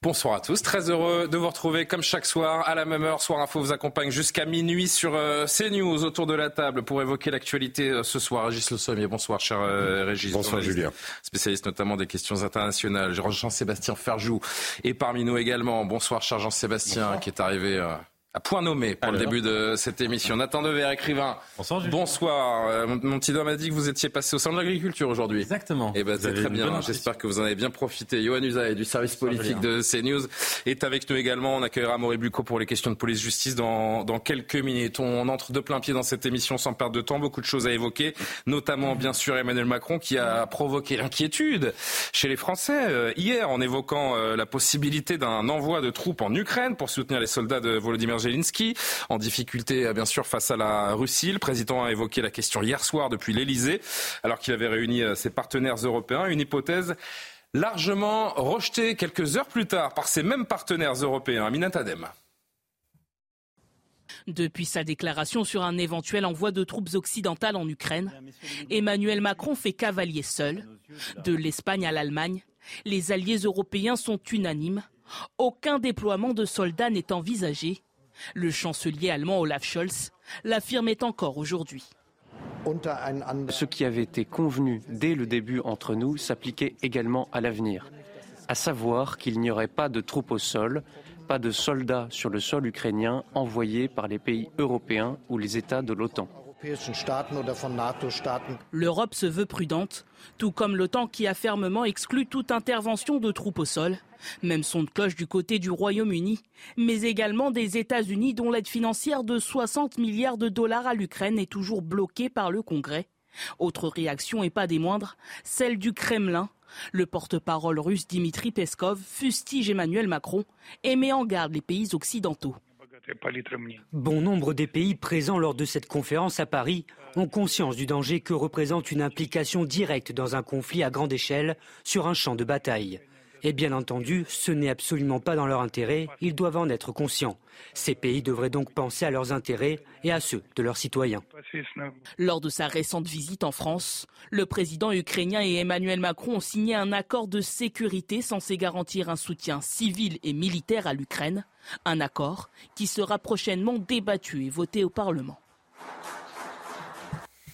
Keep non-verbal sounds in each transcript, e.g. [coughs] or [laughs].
Bonsoir à tous, très heureux de vous retrouver comme chaque soir à la même heure. Soir Info vous accompagne jusqu'à minuit sur euh, CNews autour de la table pour évoquer l'actualité euh, ce soir. Régis Le Sommier, bonsoir cher euh, Régis. Bonsoir Julien. Spécialiste notamment des questions internationales. Jean-Sébastien Ferjou est parmi nous également. Bonsoir cher Jean-Sébastien qui est arrivé à point nommé pour le début de cette émission. Nathan Dever, écrivain. Bonsoir. Bonsoir. Euh, mon petit doigt m'a dit que vous étiez passé au sein de l'agriculture aujourd'hui. Exactement. Et eh ben c'est très bien. J'espère que vous en avez bien profité. Johan Usaï du service politique de CNews est avec nous également. On accueillera Maurice Bucco pour les questions de police-justice dans, dans quelques minutes. On entre de plein pied dans cette émission sans perdre de temps. Beaucoup de choses à évoquer, notamment bien sûr Emmanuel Macron qui a provoqué l'inquiétude chez les Français euh, hier en évoquant euh, la possibilité d'un envoi de troupes en Ukraine pour soutenir les soldats de Volodymyr Zelensky, en difficulté euh, bien sûr face à la Russie. Le président a évoqué la question hier soir depuis l'Elysée, alors qu'il avait réuni euh, ses partenaires européens. Une hypothèse largement rejetée quelques heures plus tard par ces mêmes partenaires européens. Aminat Adem. Depuis sa déclaration sur un éventuel envoi de troupes occidentales en Ukraine, Emmanuel Macron fait cavalier seul. De l'Espagne à l'Allemagne, les alliés européens sont unanimes. Aucun déploiement de soldats n'est envisagé le chancelier allemand Olaf Scholz l'affirmait encore aujourd'hui. Ce qui avait été convenu dès le début entre nous s'appliquait également à l'avenir, à savoir qu'il n'y aurait pas de troupes au sol, pas de soldats sur le sol ukrainien envoyés par les pays européens ou les États de l'OTAN. L'Europe se veut prudente, tout comme l'OTAN qui a fermement exclu toute intervention de troupes au sol. Même son de cloche du côté du Royaume-Uni, mais également des États-Unis dont l'aide financière de 60 milliards de dollars à l'Ukraine est toujours bloquée par le Congrès. Autre réaction et pas des moindres, celle du Kremlin. Le porte-parole russe Dimitri Peskov fustige Emmanuel Macron et met en garde les pays occidentaux. Bon nombre des pays présents lors de cette conférence à Paris ont conscience du danger que représente une implication directe dans un conflit à grande échelle sur un champ de bataille. Et bien entendu, ce n'est absolument pas dans leur intérêt, ils doivent en être conscients. Ces pays devraient donc penser à leurs intérêts et à ceux de leurs citoyens. Lors de sa récente visite en France, le président ukrainien et Emmanuel Macron ont signé un accord de sécurité censé garantir un soutien civil et militaire à l'Ukraine, un accord qui sera prochainement débattu et voté au Parlement.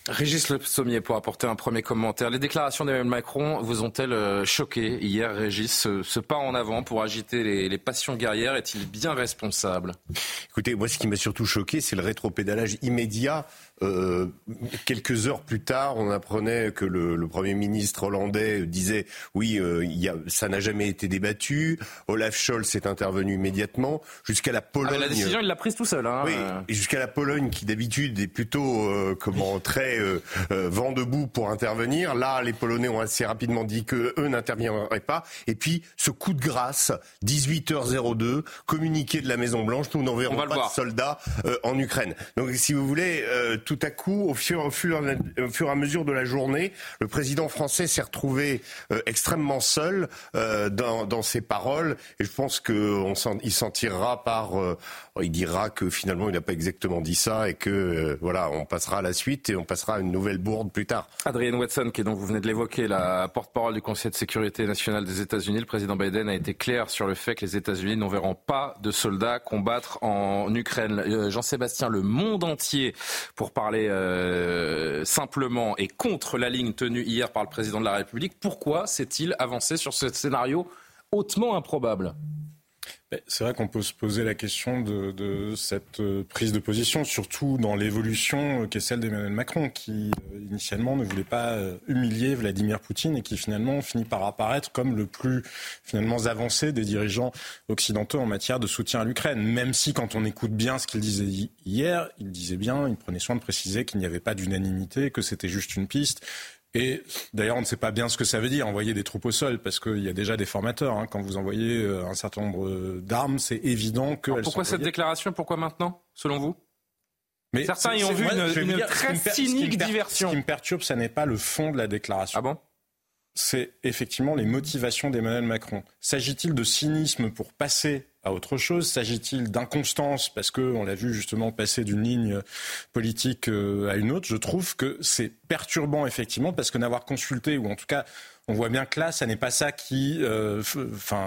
Régis Le Sommier pour apporter un premier commentaire. Les déclarations d'Emmanuel Macron vous ont-elles euh, choqué hier, Régis ce, pas en avant pour agiter les, passions guerrières? Est-il bien responsable? Écoutez, moi ce qui m'a surtout choqué, c'est le rétropédalage immédiat euh, quelques heures plus tard, on apprenait que le, le Premier ministre hollandais disait oui, euh, y a, ça n'a jamais été débattu. Olaf Scholz est intervenu immédiatement jusqu'à la Pologne. Ah, la décision, il l'a prise tout seul. Hein. Oui, jusqu'à la Pologne qui d'habitude est plutôt euh, comment très euh, vent debout pour intervenir. Là, les Polonais ont assez rapidement dit que eux n'interviendraient pas. Et puis ce coup de grâce, 18h02, communiqué de la Maison Blanche, nous n'enverrons pas de soldats en Ukraine. Donc si vous voulez tout à coup, au fur, et à mesure de la journée, le président français s'est retrouvé euh, extrêmement seul euh, dans, dans, ses paroles. Et je pense qu'il s'en tirera par... Euh, il dira que finalement, il n'a pas exactement dit ça et que voilà, on passera à la suite et on passera à une nouvelle bourde plus tard. Adrienne Watson, qui est donc, vous venez de l'évoquer, la porte-parole du Conseil de sécurité nationale des États-Unis, le président Biden a été clair sur le fait que les États-Unis n'enverront pas de soldats combattre en Ukraine. Jean-Sébastien, le monde entier, pour parler euh, simplement et contre la ligne tenue hier par le président de la République, pourquoi s'est-il avancé sur ce scénario hautement improbable? C'est vrai qu'on peut se poser la question de, cette euh, prise de position, surtout dans l'évolution euh, qui est celle d'Emmanuel Macron, qui euh, initialement ne voulait pas humilier Vladimir Poutine et qui finalement finit par apparaître comme le plus finalement avancé des dirigeants occidentaux en matière de soutien à l'Ukraine. Même si quand on écoute bien ce qu'il disait hier, il disait bien, il prenait soin de préciser qu'il n'y avait pas d'unanimité, que c'était juste une piste Et d'ailleurs, on ne sait pas bien ce que ça veut dire, envoyer des troupes au sol, parce qu'il y a déjà des formateurs. Hein. Quand vous envoyez euh, un certain nombre d'armes, c'est évident que... pourquoi cette déclaration? Pourquoi maintenant, selon vous? Mais Certains y ont vu une, très cynique diversion. Ce qui me perturbe, ça n'est pas le fond de la déclaration. Ah bon? C'est effectivement les motivations d'Emmanuel Macron. S'agit-il de cynisme pour passer à autre chose. S'agit-il d'inconstance parce qu'on l'a vu justement passer d'une ligne politique euh, à une autre? Je trouve que c'est perturbant effectivement parce que n'avoir consulté ou en tout cas on voit bien que là, ça n'est pas ça qui euh,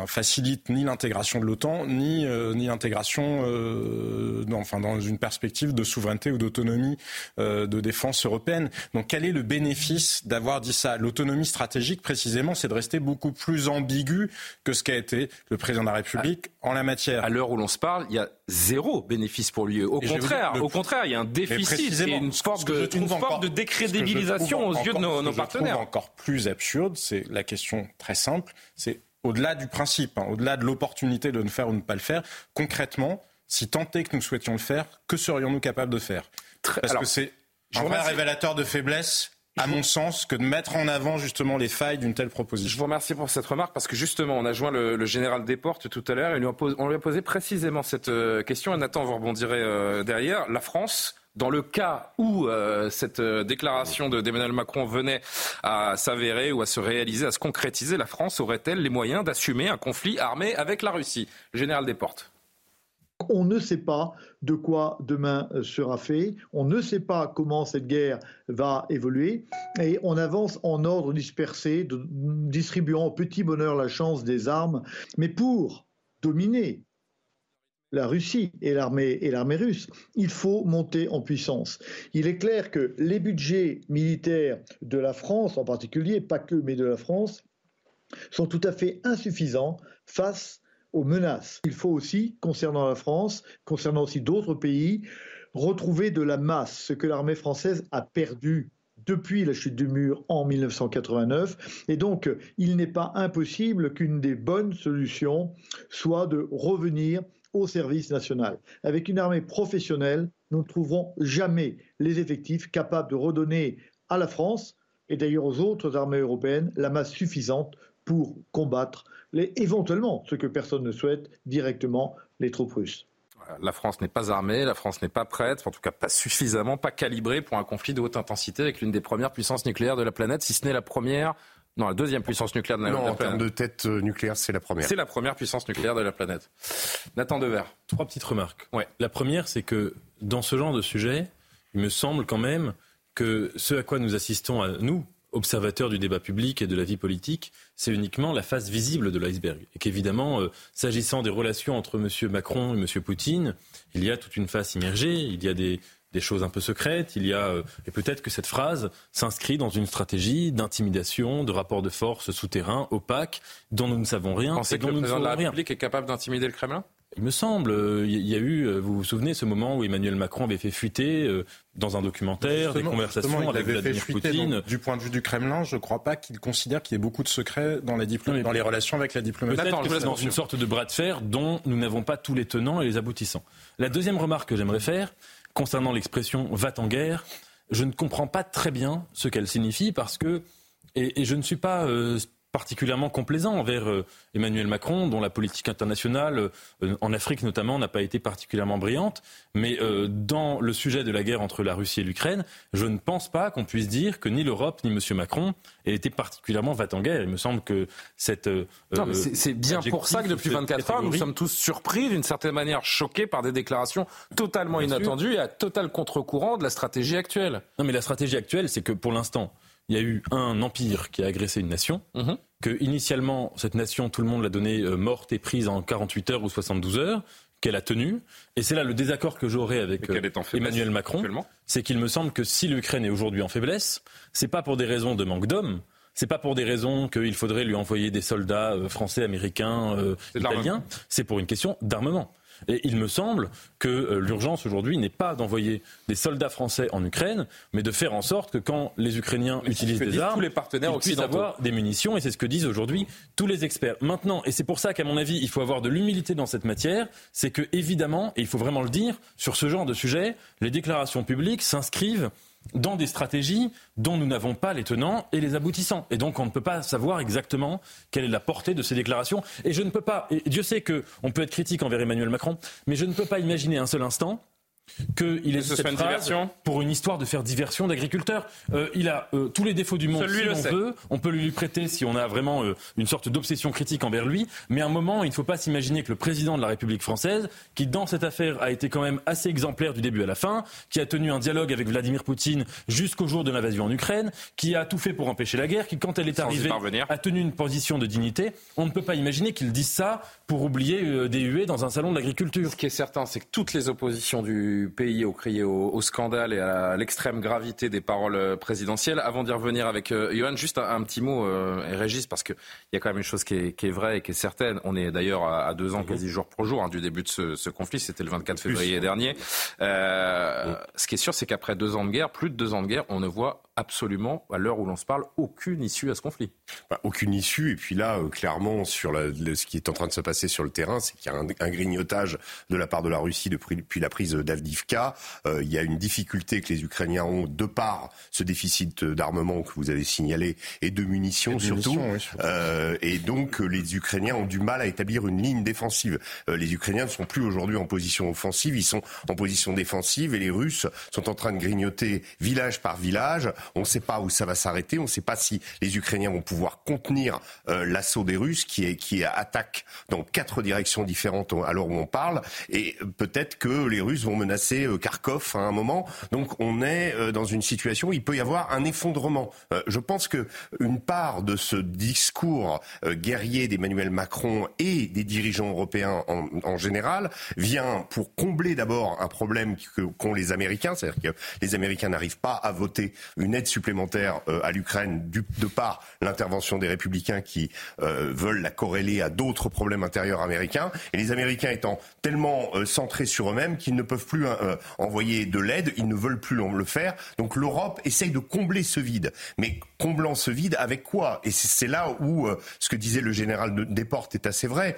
facilite ni l'intégration de l'OTAN, ni, euh, ni l'intégration euh, dans, enfin, dans une perspective de souveraineté ou d'autonomie euh, de défense européenne. Donc quel est le bénéfice d'avoir dit ça? L'autonomie stratégique, précisément, c'est de rester beaucoup plus ambigu que ce qu'a été le président de la République en la matière. À l'heure où l'on se parle, il y a zéro bénéfice pour lui. Au contraire, au contraire, il y a un déficit et une forme de, une forme de décrédibilisation aux yeux de nos, nos partenaires. encore plus absurde, c'est la question très simple, c'est au-delà du principe, hein, au-delà de l'opportunité de ne faire ou ne pas le faire, concrètement, si tant est que nous souhaitions le faire, que serions-nous capables de faire? Parce que c'est un vrai révélateur de faiblesse à mon sens, que de mettre en avant justement les failles d'une telle proposition. Je vous remercie pour cette remarque parce que justement, on a joint le, général Desportes tout à l'heure et on lui a posé précisément cette euh, question. Et Nathan, vous rebondirez euh, derrière. La France dans le cas où euh, cette euh, déclaration d'Emmanuel Macron venait à s'avérer ou à se réaliser, à se concrétiser, la France aurait-elle les moyens d'assumer un conflit armé avec la Russie? Le général Desportes. On ne sait pas de quoi demain euh, sera fait, on ne sait pas comment cette guerre va évoluer, et on avance en ordre dispersé, distribuant au petit bonheur la chance des armes. Mais pour dominer la Russie et l'armée russe, il faut monter en puissance. Il est clair que les budgets militaires de la France en particulier, pas que mais de la France, sont tout à fait insuffisants face aux menaces. Il faut aussi, concernant la France, concernant aussi d'autres pays, retrouver de la masse, ce que l'armée française a perdu depuis la chute du mur en 1989. Et donc, il n'est pas impossible qu'une des bonnes solutions soit de revenir au service national. Avec une armée professionnelle, nous ne trouverons jamais les effectifs capables de redonner à la France et d'ailleurs aux autres armées européennes la masse suffisante pour combattre les, éventuellement, ce que personne ne souhaite, directement les troupes russes. La France n'est pas armée, la France n'est pas prête, en tout cas pas suffisamment, pas calibrée pour un conflit de haute intensité avec l'une des premières puissances nucléaires de la planète, si ce n'est la première non, la deuxième puissance nucléaire de la, non, planète. en termes de tête euh, nucléaire, c'est la première. C'est la première puissance nucléaire de la planète. Nathan Dever. Trois petites remarques. Ouais. La première, c'est que dans ce genre de sujet, il me semble quand même que ce à quoi nous assistons, à nous, observateurs du débat public et de la vie politique, c'est uniquement la face visible de l'iceberg. Et qu'évidemment, euh, s'agissant des relations entre M. Macron et M. Poutine, il y a toute une face immergée, il y a des, des choses un peu secrètes. Il y a euh, et peut-être que cette phrase s'inscrit dans une stratégie d'intimidation, de rapport de force souterrain, opaque, dont nous ne savons rien. Vous pensez que le président de la République est capable d'intimider le Kremlin? Il me semble, il y a eu, euh, vous vous souvenez, ce moment où Emmanuel Macron avait fait fuiter euh, dans un documentaire des conversations avec Vladimir Poutine. du point de vue du Kremlin, je ne crois pas qu'il considère qu'il y ait beaucoup de secrets dans, dans les relations avec la diplomatie. Peut-être dans une sorte de bras de fer dont nous n'avons pas tous les tenants et les aboutissants. La deuxième remarque que j'aimerais faire, concernant l'expression va en guerre, je ne comprends pas très bien ce qu'elle signifie parce que, et, je ne suis pas euh, particulièrement complaisant envers euh, Emmanuel Macron, dont la politique internationale, euh, en Afrique notamment, n'a pas été particulièrement brillante. Mais euh, dans le sujet de la guerre entre la Russie et l'Ukraine, je ne pense pas qu'on puisse dire que ni l'Europe ni M. Macron aient été particulièrement va en guerre. Il me semble que cette. c'est bien pour ça que depuis 24 heures, nous sommes tous surpris, d'une certaine manière choqués par des déclarations totalement inattendues et à total contre-courant de la stratégie actuelle. Non, mais la stratégie actuelle, c'est que pour l'instant, il y a eu un empire qui a agressé une nation, mhm. que initialement cette nation, tout le monde l'a donnée euh, morte et prise en 48 heures ou 72 heures, qu'elle a tenue. Et c'est là le désaccord que j'aurais avec euh, Emmanuel Macron, c'est qu'il me semble que si l'Ukraine est aujourd'hui en faiblesse, c'est pas pour des raisons de manque d'hommes, c'est pas pour des raisons qu'il faudrait lui envoyer des soldats euh, français, américains, italiens, c'est pour une question d'armement. Et il me semble que euh, l'urgence aujourd'hui n'est pas d'envoyer des soldats français en Ukraine, mais de faire en sorte que quand les Ukrainiens utilisent des armes, tous les partenaires ils puissent avoir des munitions. Et c'est ce que disent aujourd'hui tous les experts. Maintenant, et c'est pour ça qu'à mon avis, il faut avoir de l'humilité dans cette matière, c'est que évidemment, et il faut vraiment le dire, sur ce genre de sujet, les déclarations publiques s'inscrivent dans des stratégies dont nous n'avons pas les tenants et les aboutissants. Et donc on ne peut pas savoir exactement quelle est la portée de ces déclarations. Et je ne peux pas, et Dieu sait qu'on peut être critique envers Emmanuel Macron, mais je ne peux pas imaginer un seul instant qu'il ait cette phrase pour une histoire de faire diversion d'agriculteurs. Euh, il a euh, tous les défauts du monde si on veut. On peut lui prêter si on a vraiment euh, une sorte d'obsession critique envers lui. Mais à un moment, il ne faut pas s'imaginer que le président de la République française, qui dans cette affaire a été quand même assez exemplaire du début à la fin, qui a tenu un dialogue avec Vladimir Poutine jusqu'au jour de l'invasion en Ukraine, qui a tout fait pour empêcher la guerre, qui quand elle est arrivée a tenu une position de dignité, on ne peut pas imaginer qu'il dise ça pour oublier des huées dans un salon de l'agriculture. Ce qui est certain, c'est que toutes les oppositions du pays ont crié au, scandale et à l'extrême gravité des paroles présidentielles. Avant d'y revenir avec euh, Johan, juste un, petit mot, euh, et Régis, parce qu'il y a quand même une chose qui est, vraie et qui est certaine. On est d'ailleurs à, deux ans, quasi jour pour jour, hein, du début de ce, conflit. C'était le 24 février dernier. Euh, ce qui est sûr, c'est qu'après deux ans de guerre, plus de deux ans de guerre, on ne voit absolument, à l'heure où l'on se parle, aucune issue à ce conflit. Bah, aucune issue. Et puis là, euh, clairement, sur ce qui est en train de se passer sur le terrain, c'est qu'il y a un, grignotage de la part de la Russie depuis, la prise d'Avdivka. Euh, il y a une difficulté que les Ukrainiens ont de par ce déficit d'armement que vous avez signalé et de munitions, surtout. Euh, et donc, les Ukrainiens ont du mal à établir une ligne défensive. les Ukrainiens ne sont plus aujourd'hui en position offensive, ils sont en position défensive et les Russes sont en train de grignoter village par village on ne sait pas où ça va s'arrêter. On ne sait pas si les Ukrainiens vont pouvoir contenir euh, l'assaut des Russes qui, est, qui attaque dans quatre directions différentes à l'heure où on parle. Et peut-être que les Russes vont menacer euh, Kharkov à un moment. Donc on est euh, dans une situation où il peut y avoir un effondrement. je pense que une part de ce discours guerrier d'Emmanuel Macron et des dirigeants européens en, général vient pour combler d'abord un problème qu'ont les Américains, c'est-à-dire que les Américains n'arrivent pas à voter une aide supplémentaire euh, à l'Ukraine de par l'intervention des républicains qui euh, veulent la corréler à d'autres problèmes intérieurs américains. Et les Américains étant tellement euh, centrés sur eux-mêmes qu'ils ne peuvent plus envoyer de l'aide, ils ne veulent plus le faire. Donc l'Europe essaye de combler ce vide. Mais comblant ce vide avec quoi? Et c'est là où ce que disait le général Desportes est assez vrai.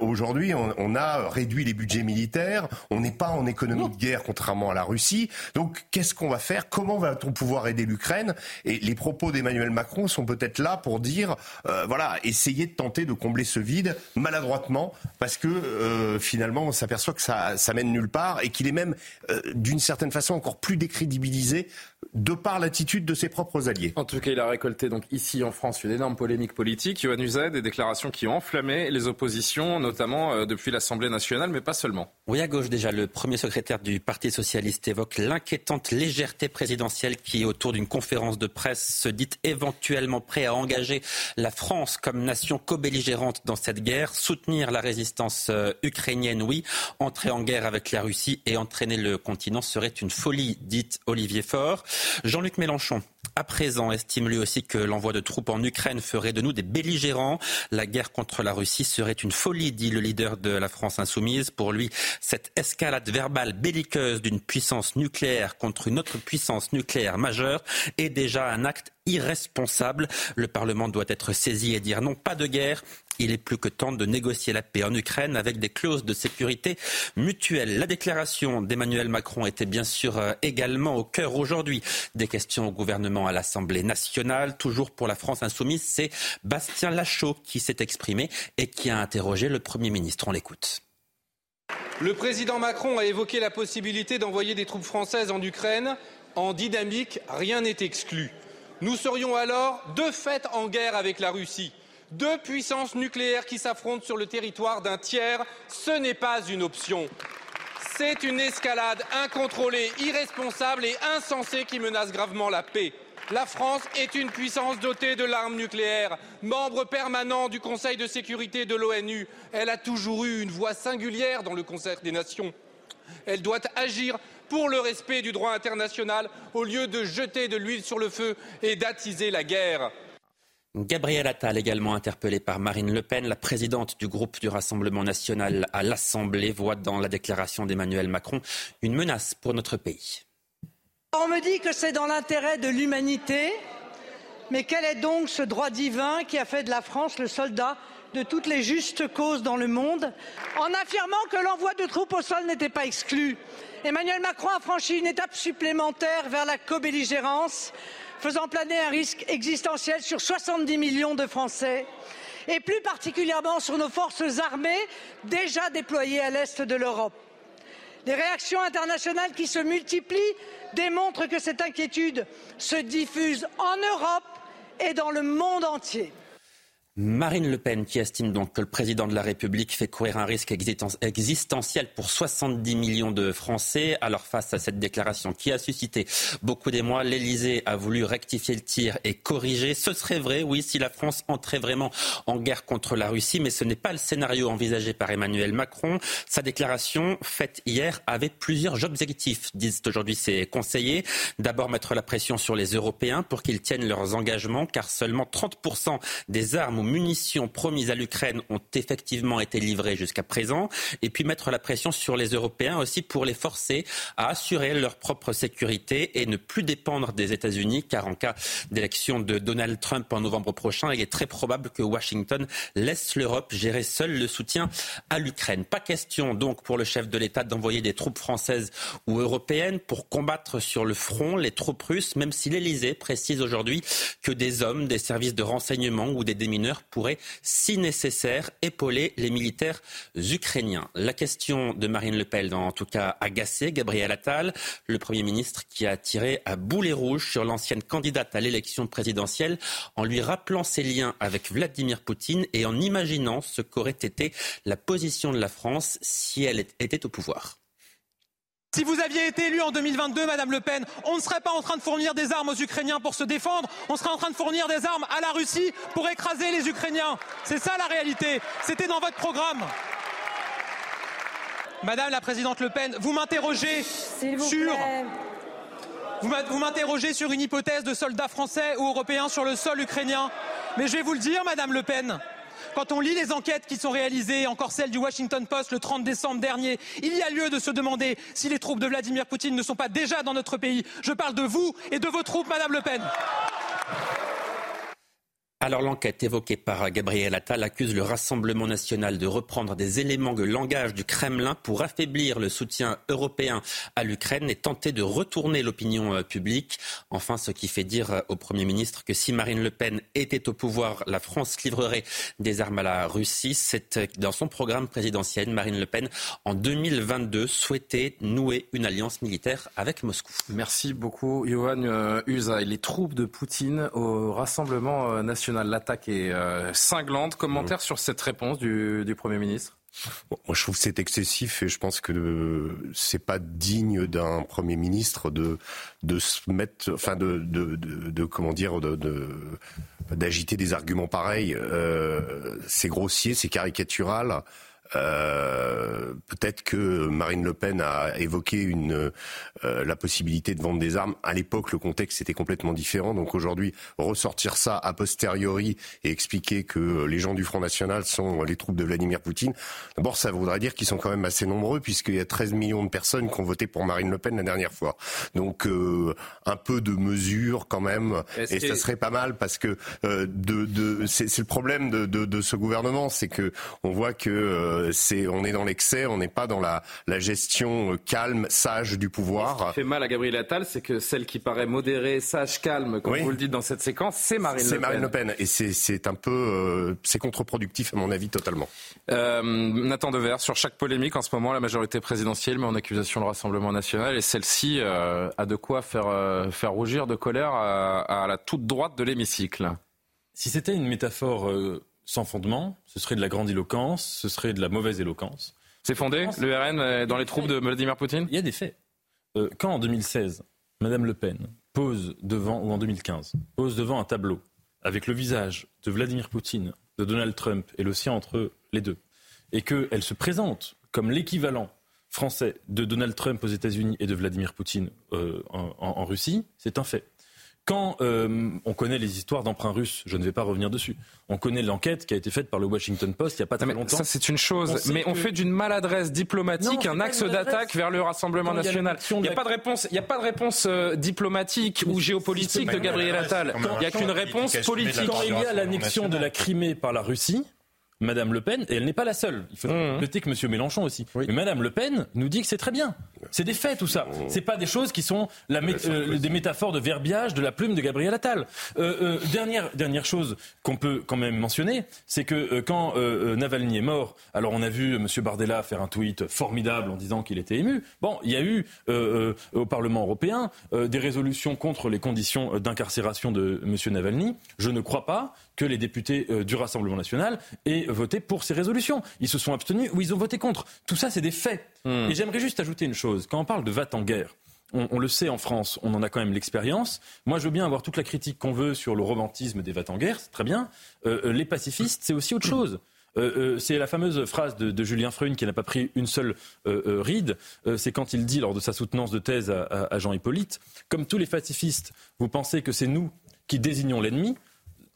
Aujourd'hui, on, on, a réduit les budgets militaires. On n'est pas en économie de guerre, contrairement à la Russie. Donc qu'est-ce qu'on va faire? Comment va-t-on pouvoir aider l'Ukraine. Et les propos d'Emmanuel Macron sont peut-être là pour dire, euh, voilà, essayer de tenter de combler ce vide maladroitement, parce que euh, finalement on s'aperçoit que ça, ça mène nulle part et qu'il est même euh, d'une certaine façon encore plus décrédibilisé de par l'attitude de ses propres alliés. En tout cas, il a récolté donc ici en France une énorme polémique politique. Yohann Usaid, des déclarations qui ont enflammé les oppositions, notamment depuis l'Assemblée nationale, mais pas seulement. Oui, à gauche déjà, le premier secrétaire du Parti socialiste évoque l'inquiétante légèreté présidentielle qui, autour d'une conférence de presse, se dit éventuellement prêt à engager la France comme nation co-belligérante dans cette guerre, soutenir la résistance euh, ukrainienne, oui, entrer en guerre avec la Russie et entraîner le continent serait une folie, dit Olivier Faure. Jean-Luc Mélenchon, à présent, estime lui aussi que l'envoi de troupes en Ukraine ferait de nous des belligérants. La guerre contre la Russie serait une folie, dit le leader de la France insoumise. Pour lui, cette escalade verbale belliqueuse d'une puissance nucléaire contre une autre puissance nucléaire majeure est déjà un acte irresponsable. Le Parlement doit être saisi et dire non, pas de guerre. Il est plus que temps de négocier la paix en Ukraine avec des clauses de sécurité mutuelle. La déclaration d'Emmanuel Macron était bien sûr euh, également au cœur aujourd'hui des questions au gouvernement à l'Assemblée nationale. Toujours pour la France insoumise, c'est Bastien Lachaud qui s'est exprimé et qui a interrogé le Premier ministre. On l'écoute. Le président Macron a évoqué la possibilité d'envoyer des troupes françaises en Ukraine. En dynamique, rien n'est exclu. Nous serions alors de fait en guerre avec la Russie. Deux puissances nucléaires qui s'affrontent sur le territoire d'un tiers, ce n'est pas une option. C'est une escalade incontrôlée, irresponsable et insensée qui menace gravement la paix. La France est une puissance dotée de l'arme nucléaire, membre permanent du Conseil de sécurité de l'ONU. Elle a toujours eu une voix singulière dans le concert des nations. Elle doit agir pour le respect du droit international au lieu de jeter de l'huile sur le feu et d'attiser la guerre. Gabriel Attal, également interpellé par Marine Le Pen, la présidente du groupe du Rassemblement national à l'Assemblée, voit dans la déclaration d'Emmanuel Macron une menace pour notre pays. On me dit que c'est dans l'intérêt de l'humanité, Mais quel est donc ce droit divin qui a fait de la France le soldat de toutes les justes causes dans le monde En affirmant que l'envoi de troupes au sol n'était pas exclu, Emmanuel Macron a franchi une étape supplémentaire vers la co-belligérance, faisant planer un risque existentiel sur 70 millions de Français et plus particulièrement sur nos forces armées déjà déployées à l'est de l'Europe. Les réactions internationales qui se multiplient démontrent que cette inquiétude se diffuse en Europe et dans le monde entier. Marine Le Pen qui estime donc que le président de la République fait courir un risque existentiel pour 70 millions de Français. Alors face à cette déclaration qui a suscité beaucoup d'émoi, l'Elysée a voulu rectifier le tir et corriger. Ce serait vrai, oui, si la France entrait vraiment en guerre contre la Russie, mais ce n'est pas le scénario envisagé par Emmanuel Macron. Sa déclaration faite hier avait plusieurs objectifs, disent aujourd'hui ses conseillers. D'abord mettre la pression sur les Européens pour qu'ils tiennent leurs engagements, car seulement 30% des armes munitions promises à l'Ukraine ont effectivement été livrées jusqu'à présent, et puis mettre la pression sur les Européens aussi pour les forcer à assurer leur propre sécurité et ne plus dépendre des États-Unis, car en cas d'élection de Donald Trump en novembre prochain, il est très probable que Washington laisse l'Europe gérer seule le soutien à l'Ukraine. Pas question donc pour le chef de l'État d'envoyer des troupes françaises ou européennes pour combattre sur le front les troupes russes, même si l'Élysée précise aujourd'hui que des hommes, des services de renseignement ou des démineurs pourrait, si nécessaire, épauler les militaires ukrainiens. La question de Marine Le Pen, en tout cas agacé Gabriel Attal, le Premier ministre qui a tiré à boulet rouge sur l'ancienne candidate à l'élection présidentielle en lui rappelant ses liens avec Vladimir Poutine et en imaginant ce qu'aurait été la position de la France si elle était au pouvoir. Si vous aviez été élu en 2022, Madame Le Pen, on ne serait pas en train de fournir des armes aux Ukrainiens pour se défendre, on serait en train de fournir des armes à la Russie pour écraser les Ukrainiens. C'est ça la réalité. C'était dans votre programme. Madame la présidente Le Pen, vous m'interrogez sur. Vous m'interrogez sur une hypothèse de soldats français ou européens sur le sol ukrainien. Mais je vais vous le dire, Madame Le Pen, quand on lit les enquêtes qui sont réalisées, encore celle du Washington Post le 30 décembre dernier, il y a lieu de se demander si les troupes de Vladimir Poutine ne sont pas déjà dans notre pays. Je parle de vous et de vos troupes, Madame Le Pen. Alors l'enquête évoquée par Gabriel Attal accuse le Rassemblement national de reprendre des éléments de langage du Kremlin pour affaiblir le soutien européen à l'Ukraine et tenter de retourner l'opinion euh, publique. Enfin, ce qui fait dire euh, au Premier ministre que si Marine Le Pen était au pouvoir, la France livrerait des armes à la Russie. C'est euh, dans son programme présidentiel, Marine Le Pen, en 2022, souhaitait nouer une alliance militaire avec Moscou. Merci beaucoup, Johan Uza. les troupes de Poutine au Rassemblement national L'attaque est euh, cinglante. Commentaire sur cette réponse du, Premier ministre? Moi, je trouve que c'est excessif et je pense que c'est pas digne d'un premier ministre de de se mettre, enfin de de, de, comment dire, de, d'agiter des arguments pareils. Euh, c'est grossier, c'est caricatural. Euh, peut-être que Marine Le Pen a évoqué une, euh, la possibilité de vendre des armes. À l'époque, le contexte était complètement différent. Donc aujourd'hui, ressortir ça a posteriori et expliquer que les gens du Front National sont les troupes de Vladimir Poutine, d'abord, ça voudrait dire qu'ils sont quand même assez nombreux puisqu'il y a 13 millions de personnes qui ont voté pour Marine Le Pen la dernière fois. Donc euh, un peu de mesure quand même, et ça serait pas mal parce que de, de c'est le problème de, de, de, ce gouvernement, c'est que on voit que c'est on est dans l'excès, on n'est pas dans la, la gestion euh, calme, sage du pouvoir. ce qui fait mal à Gabriel Attal, c'est que celle qui paraît modérée, sage, calme, comme vous le dites dans cette séquence, c'est Marine Le Pen. C'est Marine Le Pen, et c'est un peu, euh, c'est contre-productif à mon avis totalement. Euh, Nathan Dever, sur chaque polémique en ce moment, la majorité présidentielle met en accusation le Rassemblement national, et celle-ci euh, a de quoi faire, faire rougir de colère à, à la toute droite de l'hémicycle. Si c'était une métaphore sans fondement, ce serait de la grandiloquence, ce serait de la mauvaise éloquence. C'est fondé, le RN, dans les troupes de Vladimir Poutine Il y a des faits. Euh, quand en 2016, Mme Le Pen pose devant, ou en 2015, pose devant un tableau avec le visage de Vladimir Poutine, de Donald Trump et le sien entre les deux, et qu'elle se présente comme l'équivalent français de Donald Trump aux États-Unis et de Vladimir Poutine euh, en, Russie, c'est un fait. Quand euh, on connaît les histoires d'emprunts russes, je ne vais pas revenir dessus. On connaît l'enquête qui a été faite par le Washington Post il n'y a pas très longtemps. Ça, c'est une chose. mais on fait d'une maladresse diplomatique un axe d'attaque vers le Rassemblement national. Il n'y a, pas de réponse, il y a pas de réponse euh, diplomatique ou géopolitique de Gabriel Attal. Il n'y a qu'une réponse politique. Quand il y a l'annexion de la Crimée par la Russie, Madame Le Pen, et elle n'est pas la seule. Il faut mmh. noter que M. Mélenchon aussi. Mais Madame Le Pen nous dit que c'est très bien. C'est des faits tout ça. Mmh. C'est pas des choses qui sont la euh, des métaphores de verbiage de la plume de Gabriel Attal. Euh, euh, dernière dernière chose qu'on peut quand même mentionner, c'est que quand Navalny est mort, alors on a vu M. Bardella faire un tweet formidable en disant qu'il était ému. Bon, il y a eu au Parlement européen des résolutions contre les conditions d'incarcération de M. Navalny. Je ne crois pas que les députés du Rassemblement national aient voté pour ces résolutions. Ils se sont abstenus ou ils ont voté contre. Tout ça, c'est des faits. Hmm. Et j'aimerais juste ajouter une chose. Quand on parle de va en guerre, on, le sait en France, on en a quand même l'expérience. Moi, je veux bien avoir toute la critique qu'on veut sur le romantisme des va en guerre, c'est très bien. Euh, euh, les pacifistes, c'est aussi autre chose. Euh, c'est la fameuse phrase de, Julien Freune qui n'a pas pris une seule ride. c'est quand il dit lors de sa soutenance de thèse à Jean Hippolyte, comme tous les pacifistes, vous pensez que c'est nous qui désignons l'ennemi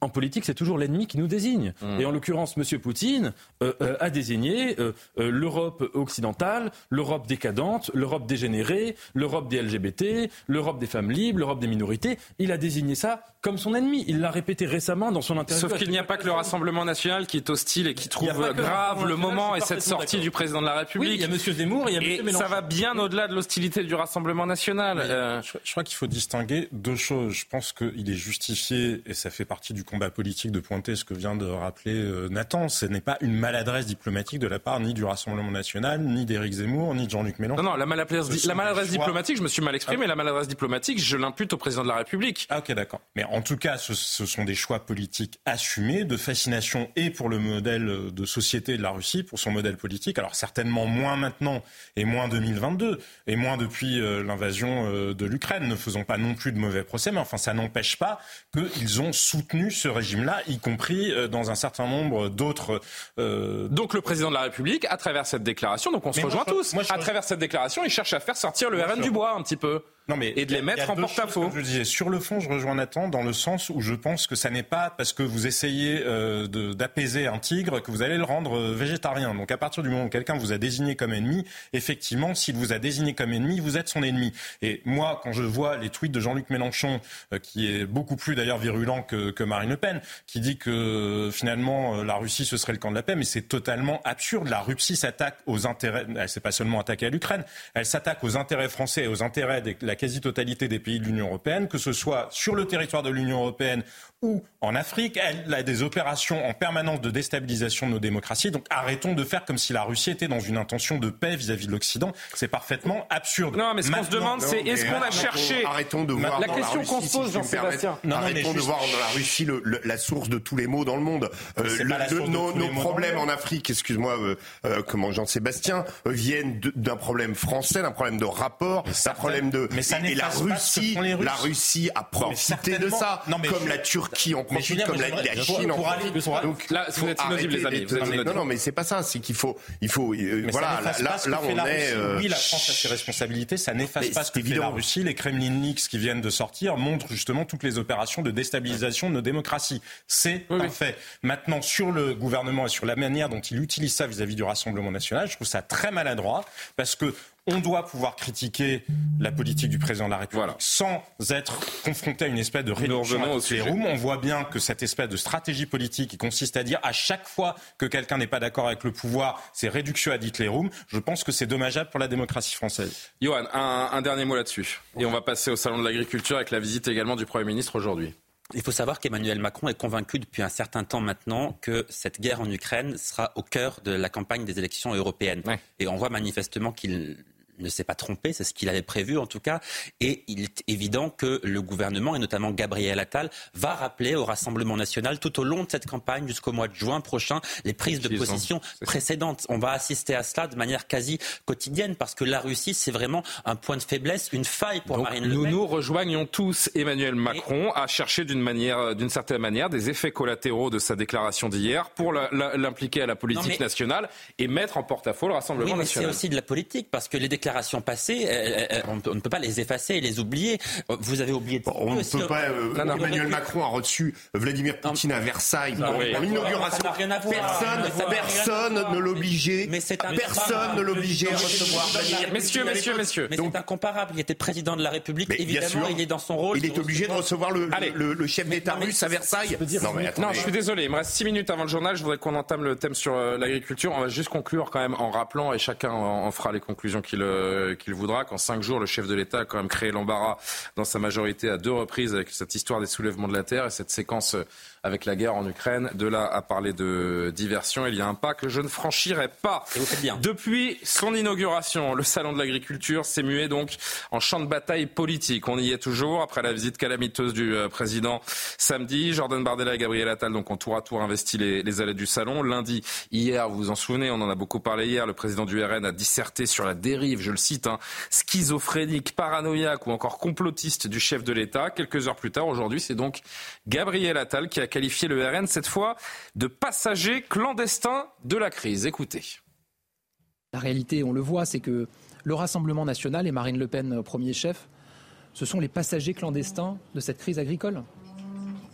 en politique, c'est toujours l'ennemi qui nous désigne. Mmh. Et en l'occurrence, M. Poutine euh, euh, a désigné euh, l'Europe occidentale, l'Europe décadente, l'Europe dégénérée, l'Europe des LGBT, l'Europe des femmes libres, l'Europe des minorités. Il a désigné ça comme son ennemi. Il l'a répété récemment dans son interview. Sauf qu'il n'y a pas que le Rassemblement national qui est hostile et qui trouve grave le moment et cette sortie du président de la République. il y a M. Zemmour, il y a M. Et ça va bien au-delà de l'hostilité du Rassemblement national. je crois qu'il faut distinguer deux choses. Je pense qu'il est justifié et ça fait partie du combat politique de pointer ce que vient de rappeler euh, Nathan. Ce n'est pas une maladresse diplomatique de la part ni du Rassemblement national, ni d'Éric Zemmour, ni de Jean-Luc Mélenchon. Non, non, la maladresse, la maladresse diplomatique, je me suis mal exprimé, ah. la maladresse diplomatique, je l'impute au président de la République. Ah, ok, d'accord. Mais en tout cas, ce, sont des choix politiques assumés, de fascination et pour le modèle de société de la Russie, pour son modèle politique. Alors certainement moins maintenant et moins 2022 et moins depuis euh, l'invasion euh, de l'Ukraine. Ne faisons pas non plus de mauvais procès, mais enfin ça n'empêche pas qu'ils ont soutenu ce régime-là, y compris euh, dans un certain nombre d'autres. Euh, donc le président de la République, à travers cette déclaration, donc on se rejoint tous, à travers cette déclaration, il cherche à faire sortir le RN du bois un petit peu. Non, mais et de les mettre en porte-à-faux. Je disais sur le fond, je rejoins Nathan dans le sens où je pense que ça n'est pas parce que vous essayez euh, d'apaiser un tigre que vous allez le rendre euh, végétarien. Donc à partir du moment où quelqu'un vous a désigné comme ennemi, effectivement, s'il vous a désigné comme ennemi, vous êtes son ennemi. Et moi, quand je vois les tweets de Jean-Luc Mélenchon, euh, qui est beaucoup plus d'ailleurs virulent que, que, Marine Le Pen, qui dit que finalement la Russie ce serait le camp de la paix, mais c'est totalement absurde. La Russie s'attaque aux intérêts, elle s'est pas seulement attaquée à l'Ukraine, elle s'attaque aux intérêts français et aux intérêts de la quasi-totalité des pays de l'Union européenne, que ce soit sur le territoire de l'Union européenne ou en Afrique. Elle a des opérations en permanence de déstabilisation de nos démocraties. Donc arrêtons de faire comme si la Russie était dans une intention de paix vis-à-vis de l'Occident. C'est parfaitement absurde. Non, mais ce qu'on se demande, c'est est-ce qu'on a cherché. Arrêtons de voir. La question qu'on se pose, Jean-Sébastien. Arrêtons de voir dans la Russie la source de tous les maux dans le monde. Euh, nos, problèmes en Afrique, excuse-moi, euh, euh, comment Jean-Sébastien, viennent d'un problème français, d'un problème de rapport, d'un problème de. Mais ça et la Russie, la Russie a profité de ça, comme la Turquie en profite, comme la, Chine en profite. Donc là, vous êtes inaudible, les amis. Non, non, mais c'est pas ça. C'est qu'il faut, il faut, voilà. Là, là, on est. Oui, la France a ses responsabilités. Ça n'efface pas ce que fait la Russie. Les Kremlin Leaks qui viennent de sortir montrent justement toutes les opérations de déstabilisation de nos démocraties. C'est un fait. Maintenant, sur le gouvernement et sur la manière dont il utilise ça vis-à-vis du Rassemblement national, je trouve ça très maladroit parce que on doit pouvoir critiquer la politique du président de la République sans être confronté à une espèce de réduction à On voit bien que cette espèce de stratégie politique qui consiste à dire à chaque fois que quelqu'un n'est pas d'accord avec le pouvoir, c'est réduction à les room. Je pense que c'est dommageable pour la démocratie française. Johan, un, dernier mot là-dessus. Et on va passer au salon de l'agriculture avec la visite également du Premier ministre aujourd'hui. Il faut savoir qu'Emmanuel Macron est convaincu depuis un certain temps maintenant que cette guerre en Ukraine sera au cœur de la campagne des élections européennes. Et on voit manifestement qu'il ne s'est pas trompé, c'est ce qu'il avait prévu en tout cas. Et il est évident que le gouvernement, et notamment Gabriel Attal, va rappeler au Rassemblement national tout au long de cette campagne jusqu'au mois de juin prochain les prises de position précédentes. On va assister à cela de manière quasi quotidienne parce que la Russie, c'est vraiment un point de faiblesse, une faille pour Marine Le Pen. Nous nous rejoignons tous Emmanuel Macron à chercher d'une manière, d'une certaine manière, des effets collatéraux de sa déclaration d'hier pour l'impliquer à la politique nationale et mettre en porte-à-faux le Rassemblement oui, mais national. C'est aussi de la politique parce que les déclarations déclarations passées, on, ne peut pas les effacer et les oublier. Vous avez oublié. De... on ne peut pas. Emmanuel Macron a reçu Vladimir Poutine à Versailles pour l'inauguration. Personne, personne ne l'obligeait. Personne ne l'obligeait à recevoir. Messieurs, messieurs, messieurs. Mais c'est incomparable. Il était président de la République. Évidemment, il est dans son rôle. Il est obligé de recevoir le, chef d'État russe à Versailles. Non, je suis désolé. Il me reste 6 minutes avant le journal. Je voudrais qu'on entame le thème sur euh, l'agriculture. On va juste conclure quand même en rappelant, et chacun en fera les conclusions qu'il euh, qu'il voudra, qu'en 5 jours, le chef de l'État a quand même créé l'embarras dans sa majorité à deux reprises avec cette histoire des soulèvements de la terre et cette séquence avec la guerre en Ukraine. De là à parler de diversion, il y a un pas que je ne franchirai pas. Et vous faites bien. Depuis son inauguration, le salon de l'agriculture s'est mué donc en champ de bataille politique. On y est toujours après la visite calamiteuse du euh, président samedi. Jordan Bardella et Gabriel Attal donc ont tour à tour investi les, les allées du salon. Lundi, hier, vous vous en souvenez, on en a beaucoup parlé hier, le président du RN a disserté sur la dérive, je le cite, hein, schizophrénique, paranoïaque ou encore complotiste du chef de l'État. Quelques heures plus tard, aujourd'hui, c'est donc Gabriel Attal qui a qualifié le RN cette fois de passager clandestin de la crise. Écoutez. La réalité, on le voit, c'est que le Rassemblement national et Marine Le Pen, euh, premier chef, ce sont les passagers clandestins de cette crise agricole.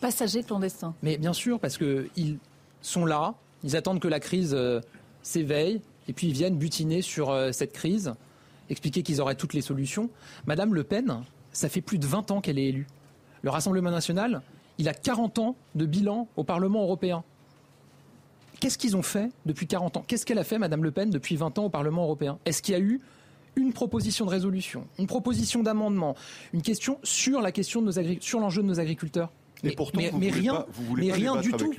Passagers clandestins Mais bien sûr, parce qu'ils sont là, ils attendent que la crise euh, s'éveille, et puis ils viennent butiner sur euh, cette crise, expliquer qu'ils auraient toutes les solutions. Madame Le Pen, ça fait plus de 20 ans qu'elle est élue. Le Rassemblement national, il a 40 ans de bilan au Parlement européen. Qu'est-ce qu'ils ont fait depuis 40 ans? Qu'est-ce qu'elle a fait, Madame Le Pen, depuis 20 ans au Parlement européen? Est-ce qu'il y a eu une proposition de résolution, une proposition d'amendement, une question sur la question de nos sur l'enjeu de nos agriculteurs? Mais, mais, rien, mais rien du tout.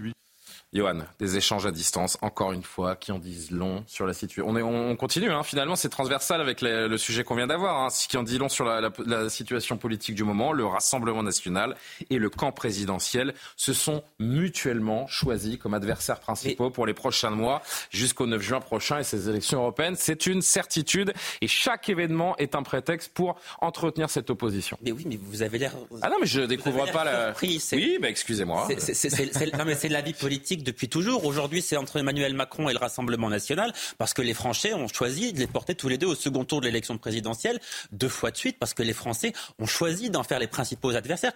Johan, des échanges à distance, encore une fois, qui en disent long sur la situation. On, on continue, hein. finalement, c'est transversal avec le sujet qu'on vient d'avoir, hein. qui en dit long sur la, situation politique du moment. Le Rassemblement national et le camp présidentiel se sont mutuellement choisis comme adversaires principaux pour les prochains mois jusqu'au 9 juin prochain et ces élections européennes. C'est une certitude et chaque événement est un prétexte pour entretenir cette opposition. Mais oui, mais vous avez l'air. Ah non, mais je découvre pas la. Oui, mais excusez-moi. Non, mais c'est la vie politique depuis toujours. Aujourd'hui, c'est entre Emmanuel Macron et le Rassemblement national, parce que les Français ont choisi de les porter tous les deux au second tour de l'élection présidentielle, deux fois de suite, parce que les Français ont choisi d'en faire les principaux adversaires.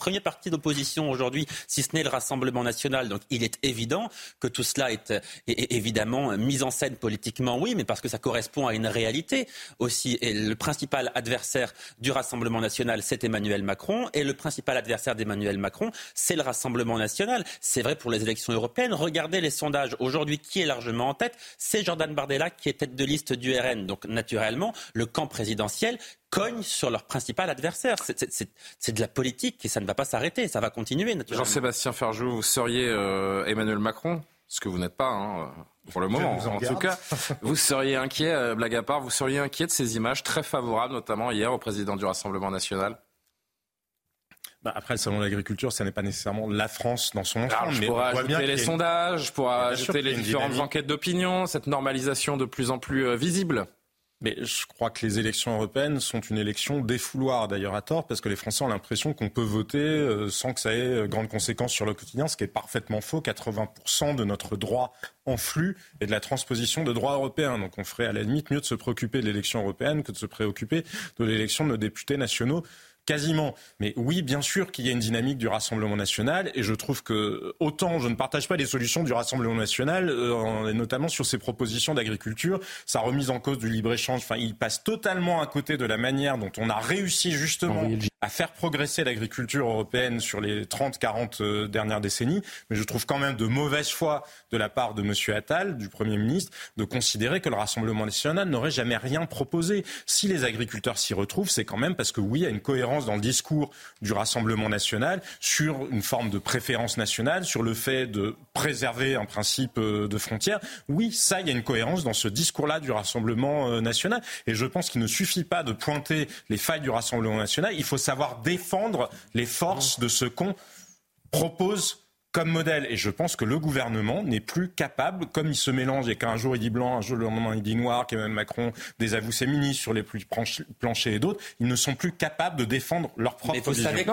Premier parti d'opposition aujourd'hui, si ce n'est le Rassemblement national. Donc il est évident que tout cela est, évidemment mis en scène politiquement, oui, mais parce que ça correspond à une réalité aussi. Et le principal adversaire du Rassemblement national, c'est Emmanuel Macron. Et le principal adversaire d'Emmanuel Macron, c'est le Rassemblement national. C'est vrai pour les élections européennes. Regardez les sondages. Aujourd'hui, qui est largement en tête? C'est Jordan Bardella qui est tête de liste du RN. Donc naturellement, le camp présidentiel cognent sur leur principal adversaire. C'est de la politique et ça ne va pas s'arrêter, ça va continuer. Jean-Sébastien Ferjou, vous seriez euh, Emmanuel Macron? Ce que vous n'êtes pas, hein, pour le moment. En, tout cas, [laughs] vous seriez inquiet, euh, blague à part, vous seriez inquiet de ces images très favorables, notamment hier au président du Rassemblement national? Bah après, le salon de l'agriculture, ce n'est pas nécessairement la France dans son ensemble. Je pourrais ajouter les sondages, pour ajouter les différentes enquêtes d'opinion, cette normalisation de plus en plus euh, visible. Mais je crois que les élections européennes sont une élection défouloir, d'ailleurs à tort, parce que les Français ont l'impression qu'on peut voter euh, sans que ça ait euh, grande conséquence sur le quotidien, ce qui est parfaitement faux. 80% de notre droit en flux et de la transposition de droit européen. Donc on ferait à la limite mieux de se préoccuper de l'élection européenne que de se préoccuper de l'élection de nos députés nationaux Quasiment. Mais oui, bien sûr qu'il y a une dynamique du Rassemblement national et je trouve que autant je ne partage pas les solutions du Rassemblement national, euh, notamment sur ses propositions d'agriculture, sa remise en cause du libre-échange, enfin, il passe totalement à côté de la manière dont on a réussi justement à faire progresser l'agriculture européenne sur les 30-40 euh, dernières décennies. Mais je trouve quand même de mauvaise foi de la part de M. Attal, du Premier ministre, de considérer que le Rassemblement national n'aurait jamais rien proposé. Si les agriculteurs s'y retrouvent, c'est quand même parce que oui, il y a une cohérence dans le discours du Rassemblement national sur une forme de préférence nationale, sur le fait de préserver un principe euh, de frontière. Oui, ça, il y a une cohérence dans ce discours-là du Rassemblement euh, national. Et je pense qu'il ne suffit pas de pointer les failles du Rassemblement national. Il faut défendre les forces de ce qu'on propose comme modèle. Et je pense que le gouvernement n'est plus capable, comme il se mélange et qu'un jour il dit blanc, un jour le lendemain il dit noir, qu'Emmanuel Macron désavoue ses ministres sur les plus planchers et d'autres, ils ne sont plus capables de défendre leur propre Mais vous savez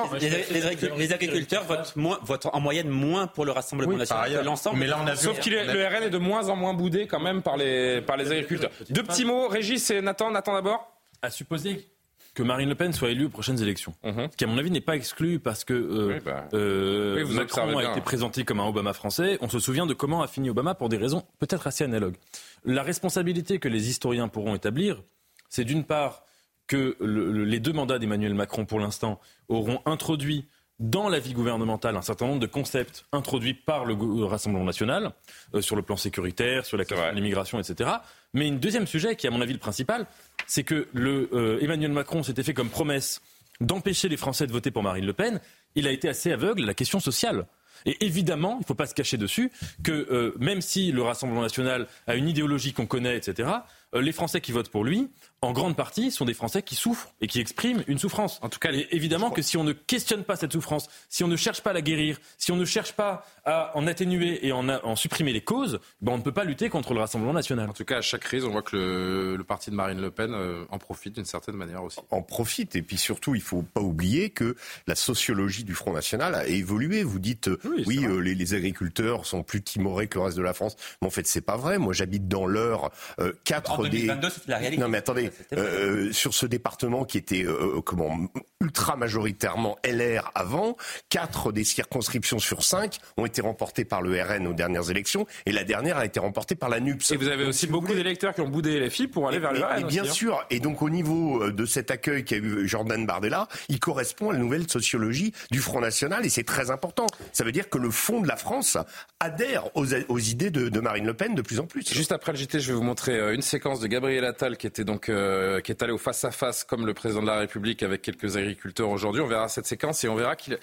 les, agriculteurs votent, moins, votent, en moyenne moins pour le Rassemblement national que l'ensemble. Mais là, on a Sauf que le RN est de moins en moins boudé quand même par les, par les agriculteurs. Deux petits mots, Régis et Nathan. Nathan d'abord. À supposer que Marine Le Pen soit élue aux prochaines élections. Mhm. Ce qui, à mon avis, n'est pas exclu parce que euh, bah. euh, Macron a été présenté comme un Obama français. On se souvient de comment a fini Obama pour des raisons peut-être assez analogues. La responsabilité que les historiens pourront établir, c'est d'une part que les deux mandats d'Emmanuel Macron, pour l'instant, auront introduit dans la vie gouvernementale un certain nombre de concepts introduits par le Rassemblement national, euh, sur le plan sécuritaire, sur la question de l'immigration, etc. Mais un deuxième sujet, qui est à mon avis le principal, c'est que le, euh, Emmanuel Macron s'était fait comme promesse d'empêcher les Français de voter pour Marine Le Pen. Il a été assez aveugle à la question sociale. Et évidemment, il ne faut pas se cacher dessus que euh, même si le Rassemblement national a une idéologie qu'on connaît, etc., les Français qui votent pour lui en grande partie, sont des Français qui souffrent et qui expriment une souffrance. En tout cas, évidemment que si on ne questionne pas cette souffrance, si on ne cherche pas à la guérir, si on ne cherche pas à en atténuer et en, en supprimer les causes, ben on ne peut pas lutter contre le Rassemblement national. En tout cas, à chaque crise, on voit que le, parti de Marine Le Pen euh, en profite d'une certaine manière aussi. En profite, et puis surtout, il ne faut pas oublier que la sociologie du Front National a évolué. Vous dites, oui, euh, les, agriculteurs sont plus timorés que le reste de la France. Mais en fait, c'est pas vrai. Moi, j'habite dans l'heure. Euh, quatre en 2022, c'est la réalité. Non, mais attendez, euh, sur ce département qui était euh, comment ultra majoritairement LR avant, quatre des circonscriptions sur cinq ont été remportées par le RN aux dernières élections, et la dernière a été remportée par la NUPS. Et vous avez aussi beaucoup d'électeurs qui ont boudé les filles pour aller vers le RN. Et bien hein. sûr, et donc au niveau euh, de cet accueil qu'a eu Jordan Bardella, il correspond à la nouvelle sociologie du Front National, et c'est très important. Ça veut dire que le fond de la France adhère aux, idées de, Marine Le Pen de plus en plus. Juste après le JT, je vais vous montrer une séquence de Gabriel Attal qui était donc euh, qui est allé au face-à-face comme le président de la République avec quelques agriculteurs aujourd'hui. On verra cette séquence et on verra qu'il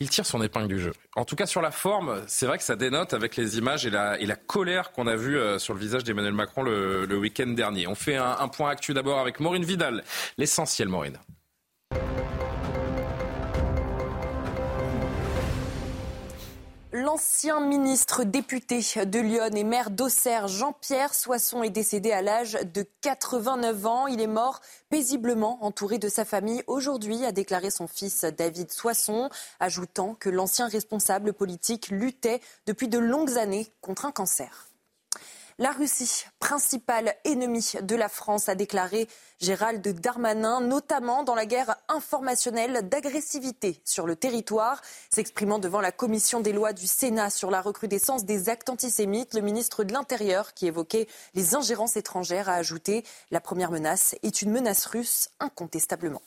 il tire son épingle du jeu. En tout cas, sur la forme, c'est vrai que ça dénote avec les images et la, colère qu'on a vue euh, sur le visage d'Emmanuel Macron le, week-end dernier. On fait un, point actu d'abord avec Maureen Vidal. L'essentiel, Maureen. L'ancien ministre député de Lyon et maire d'Auxerre, Jean-Pierre Soisson, est décédé à l'âge de 89 ans. Il est mort paisiblement entouré de sa famille aujourd'hui, a déclaré son fils David Soisson, ajoutant que l'ancien responsable politique luttait depuis de longues années contre un cancer. La Russie, principal ennemi de la France, a déclaré Gérald Darmanin, notamment dans la guerre informationnelle d'agressivité sur le territoire. S'exprimant devant la commission des lois du Sénat sur la recrudescence des actes antisémites, le ministre de l'Intérieur, qui évoquait les ingérences étrangères, a ajouté La première menace est une menace russe, incontestablement.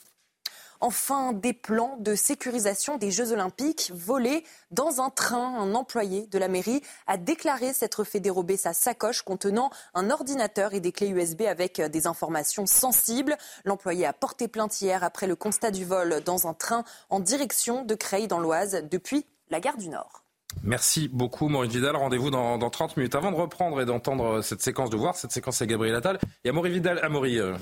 Enfin, des plans de sécurisation des Jeux Olympiques volés dans un train. Un employé de la mairie a déclaré s'être fait dérober sa sacoche contenant un ordinateur et des clés USB avec des informations sensibles. L'employé a porté plainte hier après le constat du vol dans un train en direction de Creil dans l'Oise depuis la gare du Nord. Merci beaucoup Maurice Vidal. Rendez-vous dans, dans, 30 minutes. Avant de reprendre et d'entendre cette séquence, de voir cette séquence, c'est Gabriel Attal. Il y a Maurice Vidal, Amaury, euh,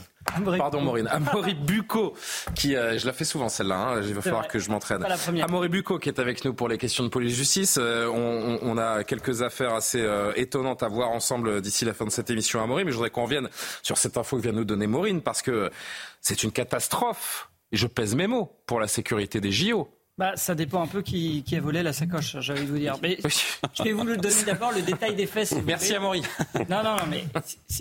pardon Maureen, Amaury Bucco, qui, euh, je la fais souvent celle-là, hein, il va falloir que je m'entraîne. Amaury Bucco qui est avec nous pour les questions de police-justice. Euh, on, on, a quelques affaires assez étonnantes à voir ensemble d'ici la fin de cette émission Amaury, mais je voudrais qu'on revienne sur cette info que vient de nous donner Maureen, parce que c'est une catastrophe, et je pèse mes mots, pour la sécurité des JO. Bah, ça dépend un peu qui, qui a volé la sacoche, j'ai envie de vous dire. Mais je vais vous donner d'abord le détail des faits. Merci Amaury. Non, non, non, mais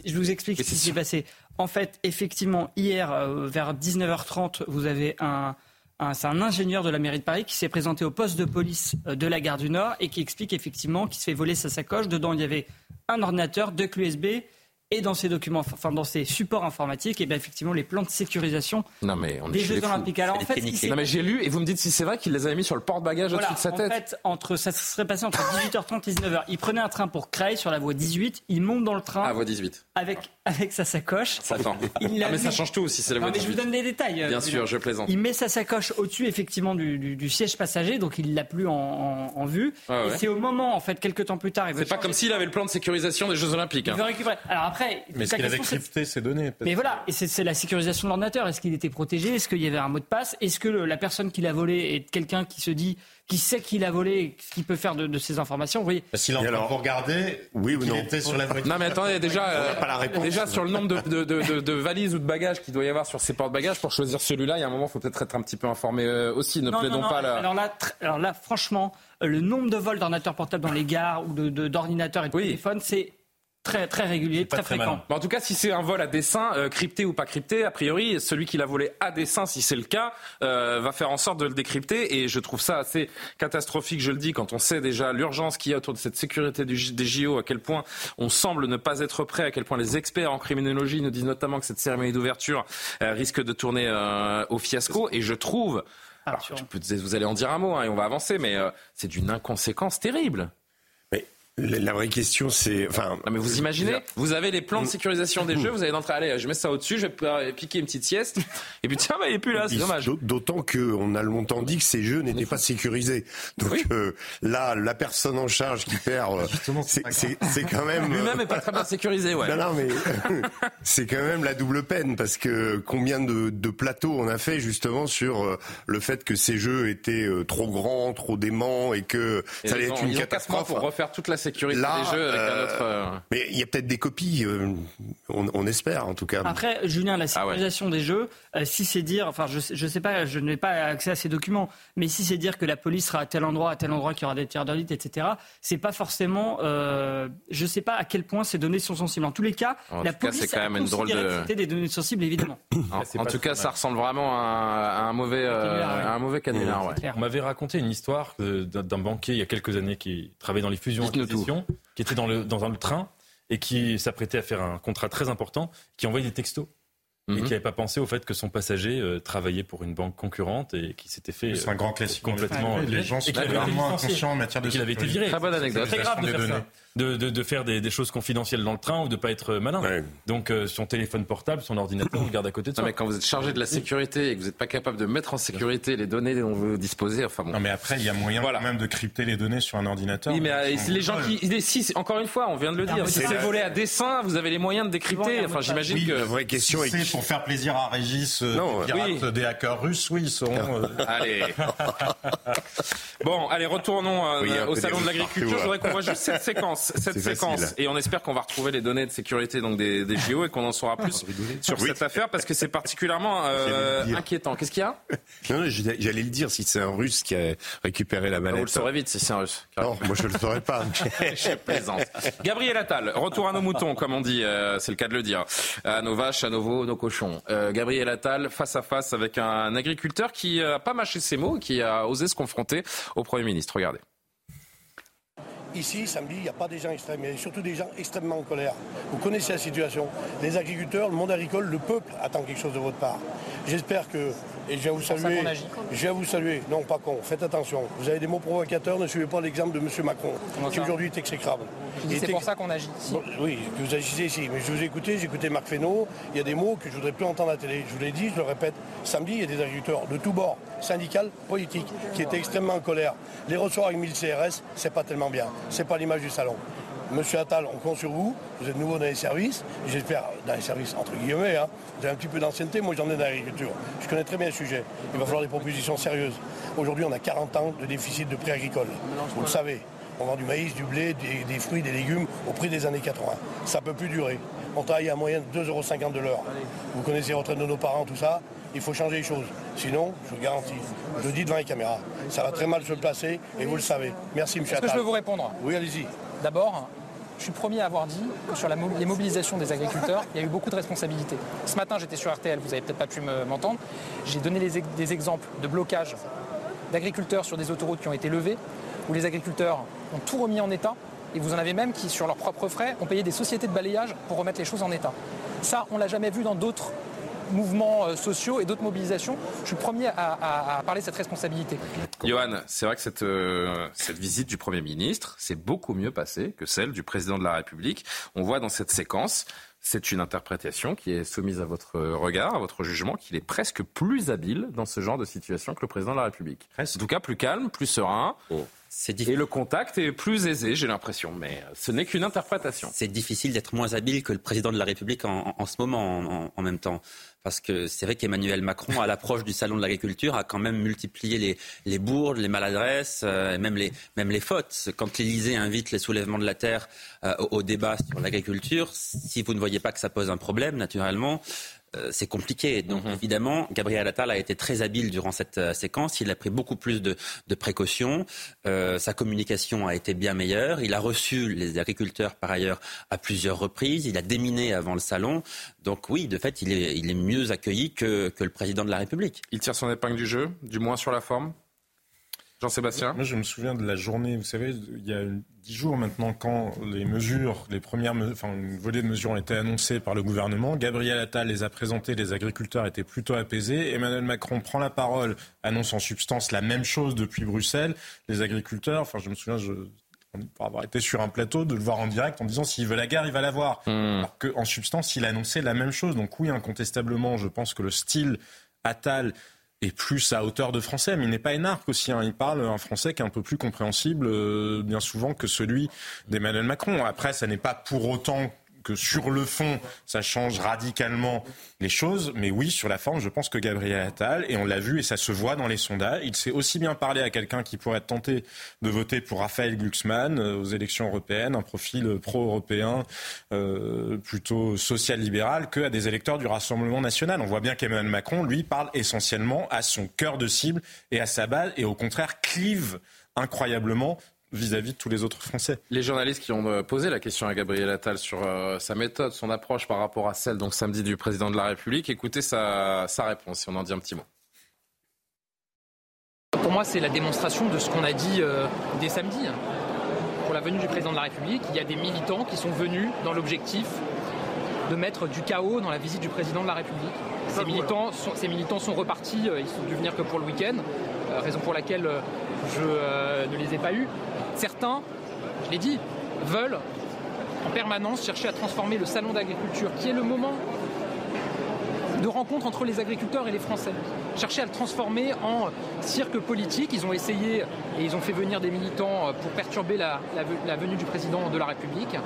je vous explique ce qui s'est passé. En fait, effectivement, hier, euh, vers 19h30, vous avez un, un c'est un ingénieur de la mairie de Paris qui s'est présenté au poste de police euh, de la gare du Nord et qui explique effectivement qu'il se fait voler sa sacoche. Dedans, il y avait un ordinateur, deux clés USB, et dans ces documents, enfin dans ces supports informatiques, et bien effectivement les plans de sécurisation non mais on des Jeux Olympiques. Alors en fait, non mais j'ai lu et vous me dites si c'est vrai qu'il les avait mis sur le porte-bagages au-dessus de sa tête. En fait, entre ça se serait passé entre 18h30 et 19h. Il prenait un train pour Creil sur la voie 18, il monte dans le train. Ah, voie 18. Avec avec sa sacoche. Ça Il ah mais ça change tout aussi, c'est la voie non, mais je vous donne les détails. Bien sûr, je plaisante. Il met sa sacoche au-dessus effectivement du, du, siège passager, donc il l'a plus en, en, vue. Ah, et c'est au moment en fait quelques temps plus tard. C'est pas comme s'il avait le plan de sécurisation des Jeux Olympiques. Hein. Il veut récupérer. Alors après, mais est-ce qu'il avait crypté ces données Mais voilà, et c'est la sécurisation de l'ordinateur. Est-ce qu'il était protégé? Est-ce qu'il y avait un mot de passe? Est-ce que la personne qui l'a volé est quelqu'un qui se dit qui sait qu'il a volé, ce qu'il peut faire de, de, ces informations? Vous voyez. S'il est en regarder, oui ou non? était sur la Non mais attendez, déjà, euh, déjà sur le nombre de, de, valises ou de bagages qu'il doit y avoir sur ces porte-bagages, pour choisir celui-là, il y a un moment, il faut peut-être être un petit peu informé euh, aussi. Ne plaidons pas là. Alors là, alors là, franchement, le nombre de vols d'ordinateurs portables dans les gares ou d'ordinateurs et de téléphones, c'est très, très régulier, très, fréquent. en tout cas, si c'est un vol à dessein, euh, crypté ou pas crypté, a priori, celui qui l'a volé à dessein, si c'est le cas, euh, va faire en sorte de le décrypter. Et je trouve ça assez catastrophique, je le dis, quand on sait déjà l'urgence qu'il y a autour de cette sécurité du, des JO, à quel point on semble ne pas être prêt, à quel point les experts en criminologie nous disent notamment que cette cérémonie d'ouverture euh, risque de tourner au fiasco. Et je trouve... Alors, vous allez en dire un mot hein, et on va avancer, mais c'est d'une inconséquence terrible. La vraie question, c'est. Enfin, mais vous imaginez Vous avez les plans de sécurisation des jeux, vous allez d'entrée, allez, je mets ça au-dessus, je vais piquer une petite sieste, et puis tiens, bah, il n'est plus là, c'est dommage. D'autant qu'on a longtemps dit que ces jeux n'étaient pas sécurisés. Donc euh, là, la personne en charge qui perd, euh, c'est quand même. Lui-même n'est pas très bien sécurisé, ouais. Non, non, mais [laughs] c'est quand même la double peine, parce que combien de, de plateaux on a fait justement sur euh, le fait que ces jeux étaient trop grands, trop déments, et que ça allait être une catastrophe. pour refaire toute la sécurité des jeux avec un autre. Euh, mais il y a peut-être des copies, euh, on, espère en tout cas. Après, Julien, la ah sécurisation des jeux, euh, si c'est dire, enfin, je, je sais pas, je n'ai pas accès à ces documents, mais si c'est dire que la police sera à tel endroit, à tel endroit, qu'il y aura des tirs d'audit, etc., c'est pas forcément, euh, je sais pas à quel point ces données sont sensibles. En tous les cas, la police c'est quand même une drôle de... des données sensibles, évidemment. en, tout cas, ça ressemble vraiment à, un mauvais, canular, un mauvais canular. On m'avait raconté une histoire d'un banquier il y a quelques années qui travaillait dans les fusions qui était dans le, dans un train et qui s'apprêtait à faire un contrat très important, qui envoyait des textos et mhm. qui n'avait pas pensé au fait que son passager euh, travaillait pour une banque concurrente et qui s'était fait. C'est un grand classique. Complètement. les gens sont vraiment inconscients en matière de. Qu'il avait été viré. Très bonne anecdote. Très grave de faire ça de, de, de faire des, des, choses confidentielles dans le train ou de pas être malin. Donc euh, son téléphone portable, son ordinateur, on [coughs] le garde à côté de ça. mais quand vous êtes chargé de la sécurité et que vous n'êtes pas capable de mettre en sécurité les données dont vous disposez, enfin bon. Non mais après il y a moyen quand même de crypter les données sur un ordinateur. Oui mais euh, les gens qui, si, encore une fois, on vient de le dire, si c'est volé à dessein, vous avez les moyens de décrypter. Enfin j'imagine que. Vraie question. C'est pour faire plaisir à Régis, euh, non, pirates, des hackers russes, oui, ils seront. allez. [laughs] [laughs] bon, allez retournons au salon de l'agriculture. Je voudrais qu'on voit juste cette [laughs] séquence, cette séquence et on espère qu'on va retrouver les données de sécurité donc des, des JO et qu'on en saura plus [laughs] sur cette affaire parce que c'est particulièrement euh, inquiétant. Qu'est-ce qu'il y a? Non, j'allais le dire si c'est un Russe qui a récupéré la manette. Vous le saurez vite si c'est un Russe. Non, moi je le saurais pas. [laughs] je plaisante. Gabriel Attal, retour à nos moutons comme on dit, euh, c'est le cas de le dire, à nos vaches, à nos veaux, nos cochons. Euh, Gabriel Attal face à face avec un agriculteur qui a pas mâché ses mots, qui a osé se confronter au Premier ministre. Regardez. Ici, samedi, il n'y a pas des gens extrêmes, il y a surtout des gens extrêmement en colère. Vous connaissez la situation. Les agriculteurs, le monde agricole, le peuple attend quelque chose de votre part. J'espère que, et je viens vous saluer, je vous saluer, non pas con, faites attention. Vous avez des mots provocateurs, ne suivez pas l'exemple de M. Macron, qui aujourd'hui est exécrable. C'est pour ça qu'on agit ici. oui, que vous agissez ici. Mais je vous ai écouté, j'ai écouté Marc Fesneau, il y a des mots que je ne voudrais plus entendre à la télé. Je vous l'ai dit, je le répète, samedi, il y a des agriculteurs de tous bords, syndicales, politiques, qui étaient extrêmement en colère. Les recevoir avec 1000 CRS, c'est pas tellement bien. C'est pas l'image du salon. Monsieur Attal, on compte sur vous. Vous êtes nouveau dans les services. J'espère dans les services entre guillemets. Hein. Vous avez un petit peu d'ancienneté. Moi, j'en ai dans l'agriculture. Je connais très bien le sujet. Il va falloir des propositions sérieuses. Aujourd'hui, on a 40 ans de déficit de prix agricole. Vous le savez. On vend du maïs, du blé, des, fruits, des légumes au prix des années 80. Ça ne peut plus durer. On travaille à moyenne de 2,50 euros de l'heure. Vous connaissez les retraites de nos parents, tout ça. Il faut changer les choses. Sinon, je vous garantis, je le dis devant les caméras, ça va très mal se placer et vous le savez. Merci, M. Est-ce que je peux vous répondre? Oui, allez-y. D'abord, je suis le premier à avoir dit que sur les mobilisations des agriculteurs, il y a eu beaucoup de responsabilités. Ce matin, j'étais sur RTL, vous n'avez peut-être pas pu m'entendre. J'ai donné des exemples de blocage d'agriculteurs sur des autoroutes qui ont été levées, où les agriculteurs ont tout remis en état, et vous en avez même qui, sur leurs propres frais, ont payé des sociétés de balayage pour remettre les choses en état. Ça, on l'a jamais vu dans d'autres mouvements euh, sociaux et d'autres mobilisations. Je suis le premier à, parler de cette responsabilité. Johan, c'est vrai que cette, euh, cette visite du Premier ministre s'est beaucoup mieux passée que celle du Président de la République. On voit dans cette séquence c'est une interprétation qui est soumise à votre regard, à votre jugement, qu'il est presque plus habile dans ce genre de situation que le président de la République. En tout cas, plus calme, plus serein. Oh. Et le contact est plus aisé, j'ai l'impression, mais ce n'est qu'une interprétation. C'est difficile d'être moins habile que le président de la République en, ce moment, en, même temps. Parce que c'est vrai qu'Emmanuel Macron, à l'approche du salon de l'agriculture, a quand même multiplié les, les bourdes, les maladresses, euh, et même les, même les fautes. Quand l'Élysée invite les soulèvements de la terre euh, au, débat sur l'agriculture, si vous ne voyez pas que ça pose un problème, naturellement, c'est compliqué. Donc mhm. évidemment, Gabriel Attal a été très habile durant cette euh, séquence. Il a pris beaucoup plus de, précautions. Euh, sa communication a été bien meilleure. Il a reçu les agriculteurs par ailleurs à plusieurs reprises. Il a déminé avant le salon. Donc oui, de fait, il est, mieux accueilli que le président de la République. Il tire son épingle du jeu, du moins sur la forme? Jean-Sébastien Moi, je me souviens de la journée, vous savez, il y a dix jours maintenant, quand les mesures, les premières, enfin, une volée de mesures ont été annoncées par le gouvernement. Gabriel Attal les a présentées, les agriculteurs étaient plutôt apaisés. Emmanuel Macron prend la parole, annonce en substance la même chose depuis Bruxelles. Les agriculteurs, enfin, je me souviens, je, pour avoir été sur un plateau, de le voir en direct en disant s'il veut la guerre, il va la voir. Hmm. Alors qu'en substance, il annonçait la même chose. Donc oui, incontestablement, je pense que le style Attal et plus à hauteur de français, mais il n'est pas énarque aussi. Hein. Il parle un français qui est un peu plus compréhensible, euh, bien souvent, que celui d'Emmanuel Macron. Après, ça n'est pas pour autant sur le fond, ça change radicalement les choses. Mais oui, sur la forme, je pense que Gabriel Attal, et on l'a vu et ça se voit dans les sondages, il sait aussi bien parler à quelqu'un qui pourrait être tenté de voter pour Raphaël Glucksmann euh, aux élections européennes, un profil pro-européen, euh, plutôt social-libéral, qu'à des électeurs du Rassemblement national. On voit bien qu'Emmanuel Macron, lui, parle essentiellement à son cœur de cible et à sa base, et au contraire clive incroyablement vis-à-vis de tous les autres Français. Les journalistes qui ont euh, posé la question à Gabriel Attal sur euh, sa méthode, son approche par rapport à celle donc samedi du président de la République, écoutez sa, sa réponse, si on en dit un petit mot. Pour moi, c'est la démonstration de ce qu'on a dit euh, dès samedi. Pour la venue du président de la République, il y a des militants qui sont venus dans l'objectif de mettre du chaos dans la visite du président de la République. Ces militants, sont, ces militants sont repartis, ils sont dû venir que pour le week-end, raison pour laquelle je ne les ai pas eus. Certains, je l'ai dit, veulent en permanence chercher à transformer le salon d'agriculture, qui est le moment de rencontre entre les agriculteurs et les Français. Chercher à le transformer en cirque politique. Ils ont essayé et ils ont fait venir des militants pour perturber la, venue du président de la République.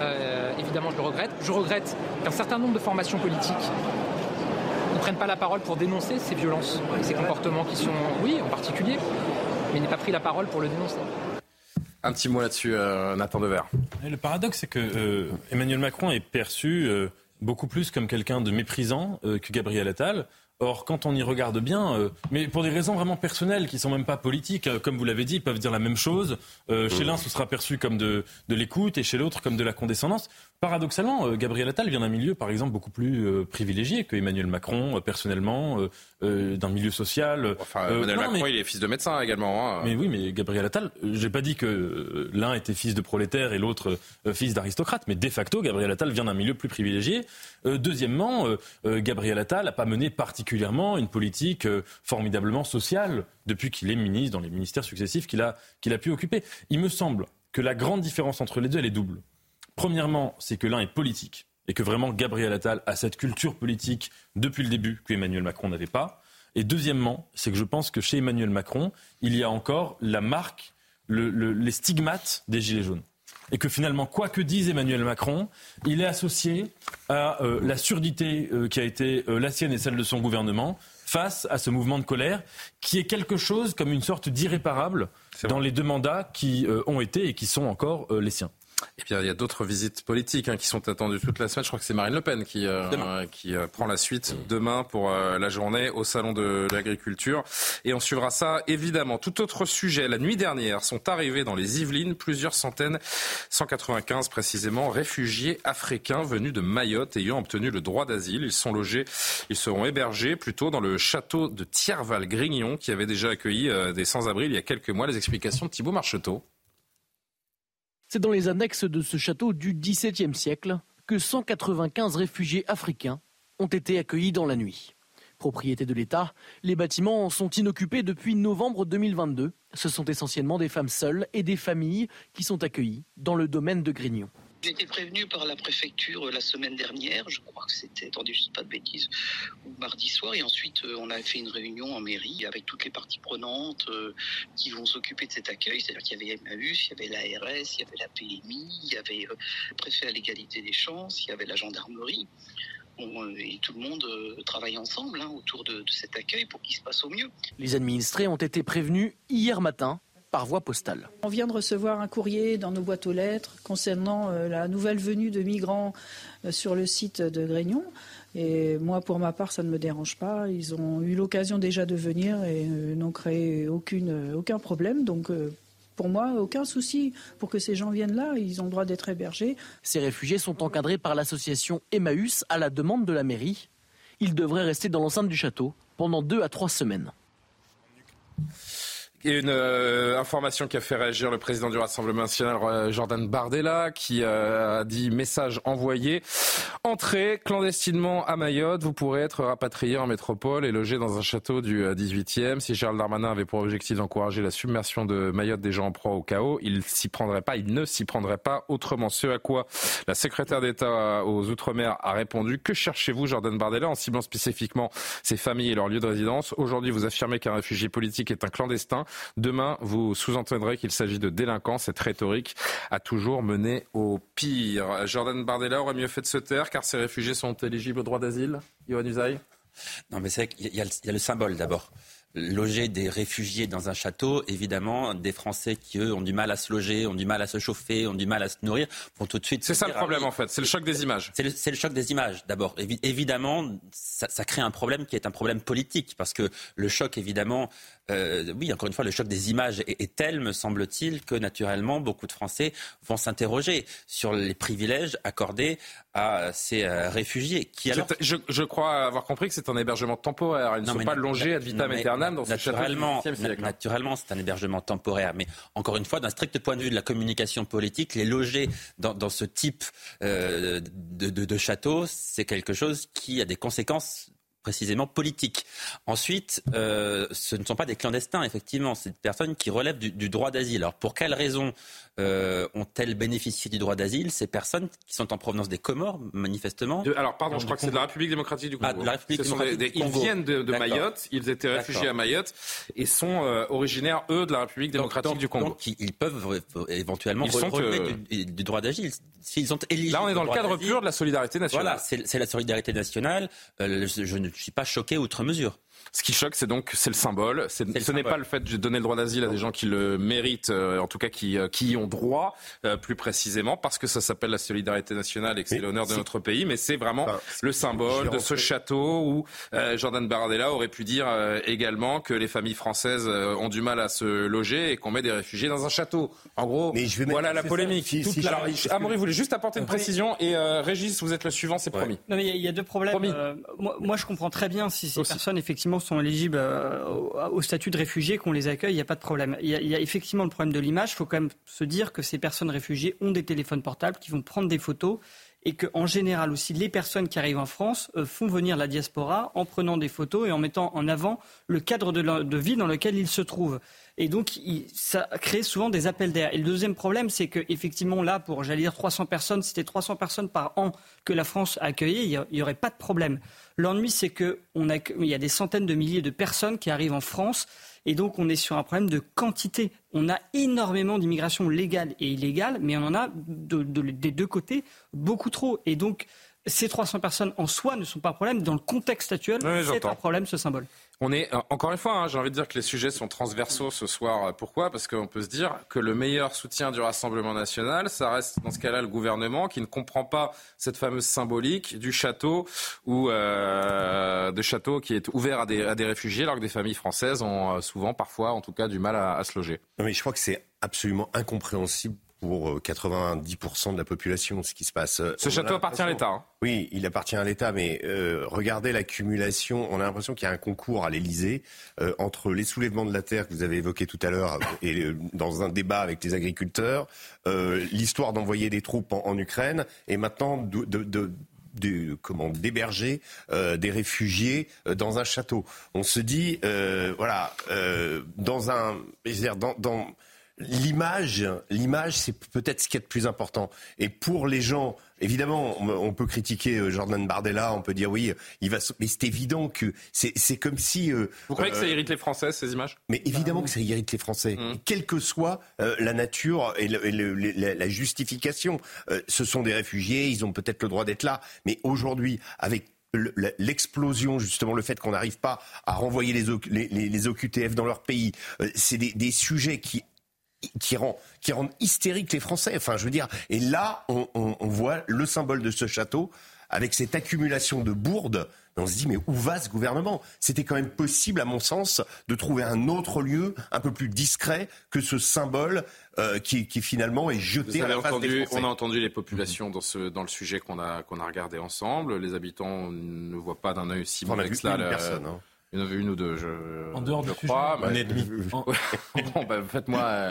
Euh, évidemment, je le regrette. Je regrette qu'un certain nombre de formations politiques ne prennent pas la parole pour dénoncer ces violences et ces comportements qui sont, oui, en particulier, mais n'aient pas pris la parole pour le dénoncer. Un petit mot là-dessus, euh, Nathan Dever. Le paradoxe, c'est que euh, Emmanuel Macron est perçu euh, beaucoup plus comme quelqu'un de méprisant que Gabriel Attal. Or, quand on y regarde bien, mais pour des raisons vraiment personnelles qui sont même pas politiques, comme vous l'avez dit, ils peuvent dire la même chose. chez l'un, ce sera perçu comme de, de l'écoute et chez l'autre comme de la condescendance. Paradoxalement, euh, Gabriel Attal vient d'un milieu, par exemple, beaucoup plus euh, privilégié que Emmanuel Macron, euh, personnellement, d'un milieu social. Enfin, Emmanuel Macron, il est fils de médecin également. Hein. Mais oui, mais Gabriel Attal, j'ai pas dit que l'un était fils de prolétaire et l'autre fils d'aristocrate, mais de facto, Gabriel Attal vient d'un milieu plus privilégié. deuxièmement, Gabriel Attal n'a pas mené particulièrement une politique formidablement sociale depuis qu'il est ministre dans les ministères successifs qu'il a, qu'il a pu occuper. Il me semble que la grande différence entre les deux, elle est double. Premièrement, c'est que l'un est politique et que vraiment Gabriel Attal a cette culture politique depuis le début que Emmanuel Macron n'avait pas. Et deuxièmement, c'est que je pense que chez Emmanuel Macron, il y a encore la marque, les stigmates des Gilets jaunes. Et que finalement, quoi que dise Emmanuel Macron, il est associé à euh, la surdité euh, qui a été euh, la sienne et celle de son gouvernement face à ce mouvement de colère, qui est quelque chose comme une sorte d'irréparable dans les deux mandats qui ont été et qui sont encore les siens. Et puis il y a d'autres visites politiques hein, qui sont attendues toute la semaine. Je crois que c'est Marine Le Pen qui, euh, qui euh, prend la suite demain pour euh, la journée au Salon de l'Agriculture. Et on suivra ça évidemment. Tout autre sujet. La nuit dernière sont arrivés dans les Yvelines plusieurs centaines, 195 précisément, réfugiés africains venus de Mayotte ayant obtenu le droit d'asile. Ils sont logés, ils seront hébergés plutôt dans le château de Thierval-Grignon qui avait déjà accueilli des sans-abri il y a quelques mois. Les explications de Thibault Marcheteau. C'est dans les annexes de ce château du XVIIe siècle que 195 réfugiés africains ont été accueillis dans la nuit. Propriété de l'État, les bâtiments sont inoccupés depuis novembre 2022. Ce sont essentiellement des femmes seules et des familles qui sont accueillies dans le domaine de Grignon. J'ai été prévenu par la préfecture la semaine dernière, je crois que c'était, attendez, je ne pas de bêtises, mardi soir, et ensuite on a fait une réunion en mairie avec toutes les parties prenantes qui vont s'occuper de cet accueil, c'est-à-dire qu'il y avait Emmaüs, il y avait l'ARS, il y avait la PMI, il y avait le préfet à l'égalité des chances, il y avait la gendarmerie. et tout le monde travaille ensemble hein, autour de cet accueil pour qu'il se passe au mieux. Les administrés ont été prévenus hier matin par voie postale. On vient de recevoir un courrier dans nos boîtes aux lettres concernant euh, la nouvelle venue de migrants euh, sur le site de Grignon. Et moi, pour ma part, ça ne me dérange pas. Ils ont eu l'occasion déjà de venir et euh, n'ont créé aucune, aucun problème. Donc, pour moi, aucun souci pour que ces gens viennent là. Ils ont le droit d'être hébergés. Ces réfugiés sont encadrés par l'association Emmaüs à la demande de la mairie. Ils devraient rester dans l'enceinte du château pendant deux à trois semaines. Et une euh, information qui a fait réagir le président du Rassemblement national, euh, Jordan Bardella, qui euh, a dit message envoyé. Entrez clandestinement à Mayotte, vous pourrez être rapatrié en métropole et logé dans un château du 18e. Si Gérald Darmanin avait pour objectif d'encourager la submersion de Mayotte des gens en proie au chaos, il s'y prendrait pas, il ne s'y prendrait pas autrement. Ce à quoi la secrétaire d'État aux Outre-mer a répondu Que cherchez-vous, Jordan Bardella, en ciblant spécifiquement ses familles et leurs lieux de résidence Aujourd'hui, vous affirmez qu'un réfugié politique est un clandestin. Demain, vous sous-entendrez qu'il s'agit de délinquants. Cette rhétorique a toujours mené au pire. Jordan Bardella aurait mieux fait de se taire car ces réfugiés sont éligibles au droit d'asile Yohann Usaï Non, mais c'est qu'il y, a le symbole d'abord loger des réfugiés dans un château, évidemment, des Français qui, eux, ont du mal à se loger, ont du mal à se chauffer, ont du mal à se nourrir, vont tout de suite... C'est ça le problème, en fait. C'est le choc des images. C'est le, choc des images, d'abord. évidemment, ça, ça, crée un problème qui est un problème politique, parce que le choc, évidemment, euh, oui, encore une fois, le choc des images est, tel, me semble-t-il, que naturellement, beaucoup de Français vont s'interroger sur les privilèges accordés à ces euh, réfugiés. Qui alors... je, crois avoir compris que c'est un hébergement temporaire. Ils ne sont pas longés ad vitam aeternam dans ce naturellement, Naturellement, c'est un hébergement temporaire. Mais encore une fois, d'un strict point de vue de la communication politique, les loger dans, ce type euh, de, de château, c'est quelque chose qui a des conséquences précisément politique. Ensuite, euh, ce ne sont pas des clandestins, effectivement, c'est des personnes qui relèvent du, du droit d'asile. Alors pour quelles raisons euh, ont-elles bénéficié du droit d'asile? Ces personnes qui sont en provenance des Comores, manifestement. alors, pardon, je crois que c'est de la République démocratique du Congo. Ah, de la République démocratique du Congo. Ils viennent de, Mayotte, ils étaient réfugiés à Mayotte et sont euh, originaires, eux, de la République démocratique du Congo. Donc, ils peuvent éventuellement ils relever du, du, droit d'asile. S'ils sont. Là, on est dans le cadre pur de la solidarité nationale. Voilà, c'est la solidarité nationale. Euh, je ne suis pas choqué outre mesure. Ce qui choque, c'est donc c'est le symbole. ce n'est pas le fait de donner le droit d'asile à des gens qui le méritent, euh, en tout cas qui, euh, qui y ont droit, euh, plus précisément, parce que ça s'appelle la solidarité nationale et que c'est l'honneur de notre pays, mais c'est vraiment le symbole de ce château où Jordan Bardella aurait pu dire également que les familles françaises ont du mal à se loger et qu'on met des réfugiés dans un château. En gros, mais je vais voilà la polémique. Si, si la... voulait juste apporter une précision et Régis, vous êtes le suivant, c'est promis. Non, mais il y, a deux problèmes. moi, moi, je comprends très bien si ces personnes effectivement sont éligibles euh, au, statut de réfugiés, qu'on les accueille, il n'y a pas de problème. Il y, a, effectivement le problème de l'image. Il faut quand même se dire que ces personnes réfugiées ont des téléphones portables qui vont prendre des photos et que en général aussi les personnes qui arrivent en France euh, font venir la diaspora en prenant des photos et en mettant en avant le cadre de, vie dans lequel ils se trouvent. Et donc, ça crée souvent des appels d'air. Et le deuxième problème, c'est qu'effectivement, là, pour, j'allais dire, 300 personnes, c'était 300 personnes par an que la France a accueillies, il n'y aurait pas de problème. L'ennui, c'est qu'il y a des centaines de milliers de personnes qui arrivent en France et donc on est sur un problème de quantité. On a énormément d'immigration légale et illégale, mais on en a des deux côtés beaucoup trop. Et donc ces 300 personnes en soi ne sont pas un problème. Dans le contexte actuel, c'est un problème ce symbole. On est euh, encore une fois, hein, j'ai envie de dire que les sujets sont transversaux ce soir. Pourquoi? Parce qu'on peut se dire que le meilleur soutien du Rassemblement national, ça reste dans ce cas-là le gouvernement qui ne comprend pas cette fameuse symbolique du château ou euh, de château qui est ouvert à des, réfugiés, alors que des familles françaises ont euh, souvent, parfois, en tout cas, du mal à, à se loger. Non, mais je crois que c'est absolument incompréhensible pour 90% euh, de la population, ce qui se passe. Ce château appartient à l'État. Hein. Oui, il appartient à l'État, mais euh, regardez l'accumulation. On a l'impression qu'il y a un concours à l'Élysée euh, entre les soulèvements de la terre que vous avez évoqués tout à l'heure et dans un débat avec les agriculteurs, l'histoire d'envoyer des troupes en, Ukraine et maintenant de, de comment d'héberger des réfugiés dans un château. On se dit voilà dans un dans, dans l'image, l'image, c'est peut-être ce qui est le plus important. Et pour les gens, évidemment, on peut critiquer euh, Jordan Bardella, on peut dire oui, il va, mais c'est évident que c'est comme si. Euh, Vous croyez que ça euh, irrite les Français ces images? Mais évidemment que ça irrite les Français, mmh. quelle que soit la nature et, la, justification. ce sont des réfugiés, ils ont peut-être le droit d'être là, mais aujourd'hui, avec l'explosion, justement, le fait qu'on n'arrive pas à renvoyer les, les, OQTF dans leur pays, c'est des, des, sujets qui qui rend qui rendent hystériques les Français. Enfin, je veux dire, et là, on, voit le symbole de ce château avec cette accumulation de bourdes. On se dit, mais où va ce gouvernement? C'était quand même possible, à mon sens, de trouver un autre lieu, un peu plus discret que ce symbole euh, qui, finalement est jeté à la face des On a entendu les populations dans, ce, dans le sujet qu'on a, qu'on a regardé ensemble. Les habitants ne voient pas d'un œil si bon que cela. Personne, hein. Il y en avait une ou deux, je, en dehors je du crois. Sujet, un demi. [laughs] bon, bah, faites-moi, euh,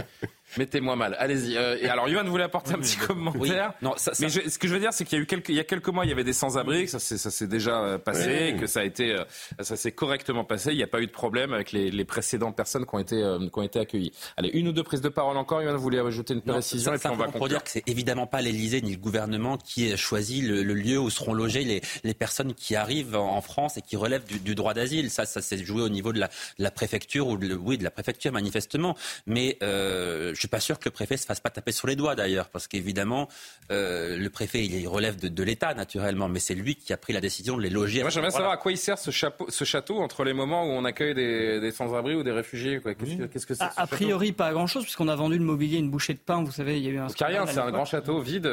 mettez-moi mal. Allez-y. Euh, et alors, Yohann voulait apporter un petit commentaire. Non, ça, ça... Mais je, ce que je veux dire, c'est qu'il y a eu quelques, il y a quelques mois, il y avait des sans-abri, ça s'est, ça s'est déjà euh, passé, que ça a été, ça s'est correctement passé. Il n'y a pas eu de problème avec les, les précédentes personnes qui ont été, qui ont été accueillies. Allez, une ou deux prises de parole encore. Yohann voulait ajouter une précision non, et puis on va conclure. pour dire que c'est évidemment pas l'Élysée ni le gouvernement qui choisit le, le, lieu où seront logées les, les personnes qui arrivent en France et qui relèvent du, du droit d'asile. Ça, ça s'est joué au niveau de la, préfecture ou de, oui de la préfecture manifestement. Mais euh, suis pas sûr que le préfet se fasse pas taper sur les doigts d'ailleurs, parce qu'évidemment euh, le préfet il, relève de, l'État naturellement, mais c'est lui qui a pris la décision de les loger. Moi j'aimerais savoir à quoi il sert ce, chapeau, ce château entre les moments où on accueille des, sans-abri ou des réfugiés. Qu'est-ce que c'est A, priori pas grand-chose puisqu'on a vendu le mobilier, une bouchée de pain. Vous savez, il y a eu un. rien, c'est un grand château vide.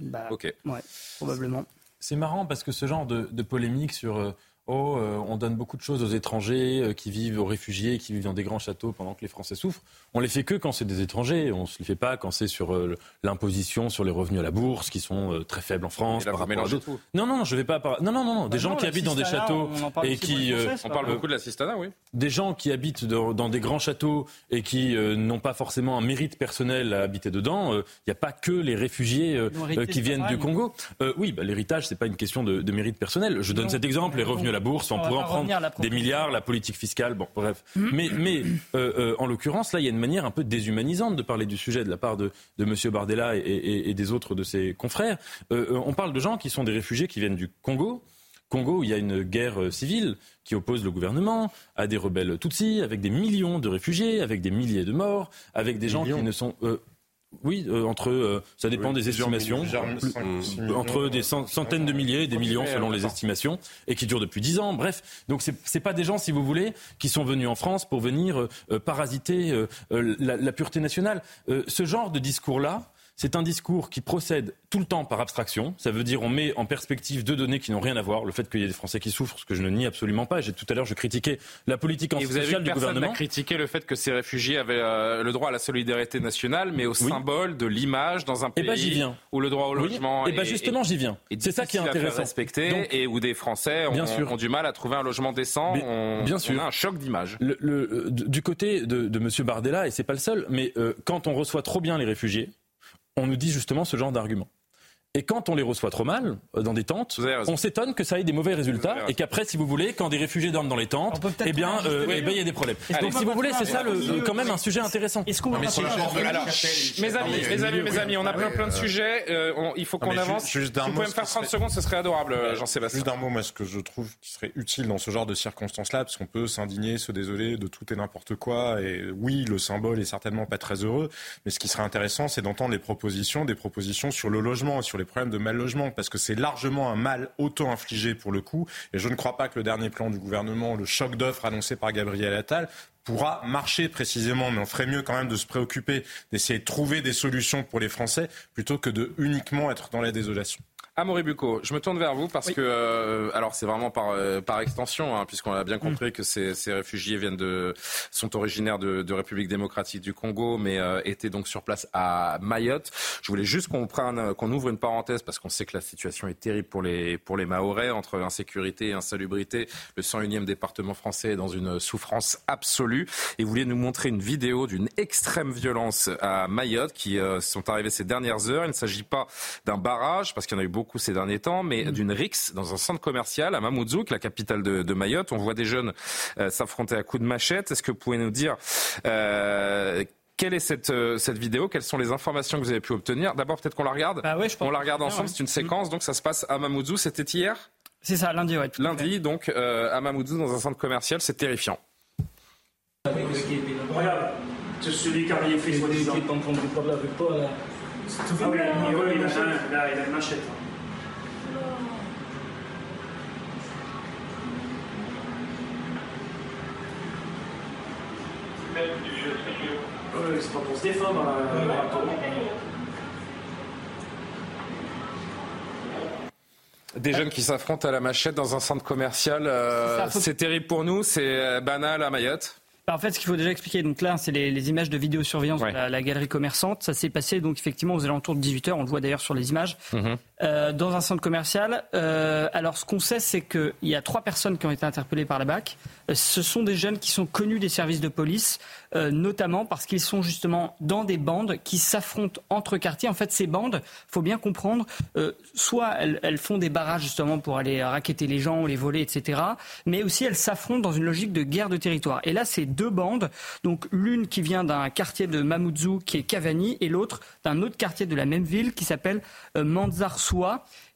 Bah, ok. Ouais, probablement. C'est marrant parce que ce genre de, de polémique sur euh, Oh, euh, on donne beaucoup de choses aux étrangers euh, qui vivent, aux réfugiés, qui vivent dans des grands châteaux pendant que les Français souffrent. On les fait que quand c'est des étrangers. On ne se les fait pas quand c'est sur euh, l'imposition sur les revenus à la bourse, qui sont très faibles en France. Par rapport à non, non, non, je vais pas. Non, non, non, non. Des bah gens qui habitent dans des châteaux et qui. on parle beaucoup de la Sistana, oui. Des gens qui habitent dans, des grands châteaux et qui n'ont pas forcément un mérite personnel à habiter dedans. Il n'y a pas que les réfugiés qui viennent du Congo. oui, bah, l'héritage, c'est pas une question de, de mérite personnel. Je donne cet exemple. Les revenus à la bourse, on, pourrait en prendre des milliards, la politique fiscale, bon, bref. Mm. Mais, mais euh, euh, en l'occurrence, là, il y a une manière un peu déshumanisante de parler du sujet de la part de, de M. Bardella et, des autres de ses confrères. Euh, on parle de gens qui sont des réfugiés qui viennent du Congo. Congo, où il y a une guerre civile qui oppose le gouvernement à des rebelles Tutsis, avec des millions de réfugiés, avec des milliers de morts, avec des gens qui ne sont oui, euh, entre euh, ça dépend des estimations, entre des centaines de milliers et des millions selon les estimations, et qui durent depuis dix ans. Bref, donc c'est c'est pas des gens, si vous voulez, qui sont venus en France pour venir euh, parasiter la, la, pureté nationale. ce genre de discours-là, c'est un discours qui procède tout le temps par abstraction. Ça veut dire on met en perspective deux données qui n'ont rien à voir. Le fait qu'il y ait des Français qui souffrent, ce que je ne nie absolument pas. J'ai tout à l'heure, je critiquais la politique Et vous avez sociale du gouvernement. critiqué le fait que ces réfugiés avaient euh, le droit à la solidarité nationale, mais au symbole de l'image dans un pays et ben, viens. où le droit au logement. Et ben justement, j'y viens. C'est ça qui est intéressant. Respecté et où des Français ont, ont, du mal à trouver un logement décent. on, bien sûr. On a un choc d'image. Le, le, du côté de, de M. Bardella, et c'est pas le seul, mais euh, quand on reçoit trop bien les réfugiés, on nous dit justement ce genre d'argument. Et quand on les reçoit trop mal, euh, dans des tentes, on s'étonne que ça ait des mauvais résultats et qu'après, si vous voulez, quand des réfugiés dorment dans les tentes, eh bien, euh, eh ben, il y a des problèmes. Donc, si vous voulez, c'est ça le, quand même un sujet intéressant. Est-ce qu'on mes amis, mes amis, mes amis, on a plein plein de sujets. Euh, il faut qu'on avance. Si vous pouvez me faire 30 secondes, ce serait adorable, Jean-Sébastien. Juste d'un mot, moi, ce que je trouve qui serait utile dans ce genre de circonstances-là, parce qu'on peut s'indigner, se désoler de tout et n'importe quoi. Et oui, le symbole est certainement pas très heureux, mais ce qui serait intéressant, c'est d'entendre les propositions, des propositions sur le logement, sur les problèmes de mal logement parce que c'est largement un mal auto-infligé pour le coup. Et je ne crois pas que le dernier plan du gouvernement, le choc d'offres annoncé par Gabriel Attal, pourra marcher précisément, mais on ferait mieux quand même de se préoccuper, d'essayer de trouver des solutions pour les Français, plutôt que de uniquement être dans la désolation. Amaury Bucco, je me tourne vers vous parce que, euh, alors c'est vraiment par, euh, par extension, hein, puisqu'on a bien mm. compris que ces, ces, réfugiés viennent de, sont originaires de, de République démocratique du Congo, mais euh, étaient donc sur place à Mayotte. Je voulais juste qu'on prenne, qu'on ouvre une parenthèse parce qu'on sait que la situation est terrible pour les, pour les Mahorais, entre insécurité et insalubrité. Le 101e département français est dans une souffrance absolue. Et vous voulez nous montrer une vidéo d'une extrême violence à Mayotte qui sont arrivées ces dernières heures. Il ne s'agit pas d'un barrage parce qu'il y en a eu beaucoup beaucoup ces derniers temps, mais mm. d'une rixe dans un centre commercial à Mamoudzou, la capitale de, Mayotte. On voit des jeunes euh, s'affronter à coups de machette. Est-ce que vous pouvez nous dire euh, quelle est cette, euh, cette vidéo? Quelles sont les informations que vous avez pu obtenir? D'abord, peut-être qu'on la regarde. Bah ouais, je pense on la regarde ensemble. C'est une séquence. Donc, ça se passe à Mamoudzou. C'était hier? C'est ça, lundi, ouais. Lundi, donc, euh, à Mamoudzou, dans un centre commercial. C'est terrifiant. Regarde, celui qui a rien fait, soi-disant. L'équipe en train de parler avec toi, là. Ah oui, il a une machette. C'est pas pour se défendre. Hein, Des jeunes qui s'affrontent à la machette dans un centre commercial, euh, c'est terrible pour nous, c'est euh, banal à Mayotte. Bah, en fait, ce qu'il faut déjà expliquer, donc là, c'est les, images de vidéosurveillance de la, galerie commerçante. Ça s'est passé donc effectivement aux alentours de 18h, on le voit d'ailleurs sur les images, mhm. Euh, dans un centre commercial. Euh, alors, ce qu'on sait, c'est qu'il y a trois personnes qui ont été interpellées par la BAC. Euh, ce sont des jeunes qui sont connus des services de police, notamment parce qu'ils sont justement dans des bandes qui s'affrontent entre quartiers. En fait, ces bandes, faut bien comprendre, soit elles, font des barrages justement pour aller raqueter les gens ou les voler, etc. Mais aussi elles s'affrontent dans une logique de guerre de territoire. Et là, c'est deux bandes. Donc l'une qui vient d'un quartier de Mamoudzou qui est Cavani et l'autre d'un autre quartier de la même ville qui s'appelle euh,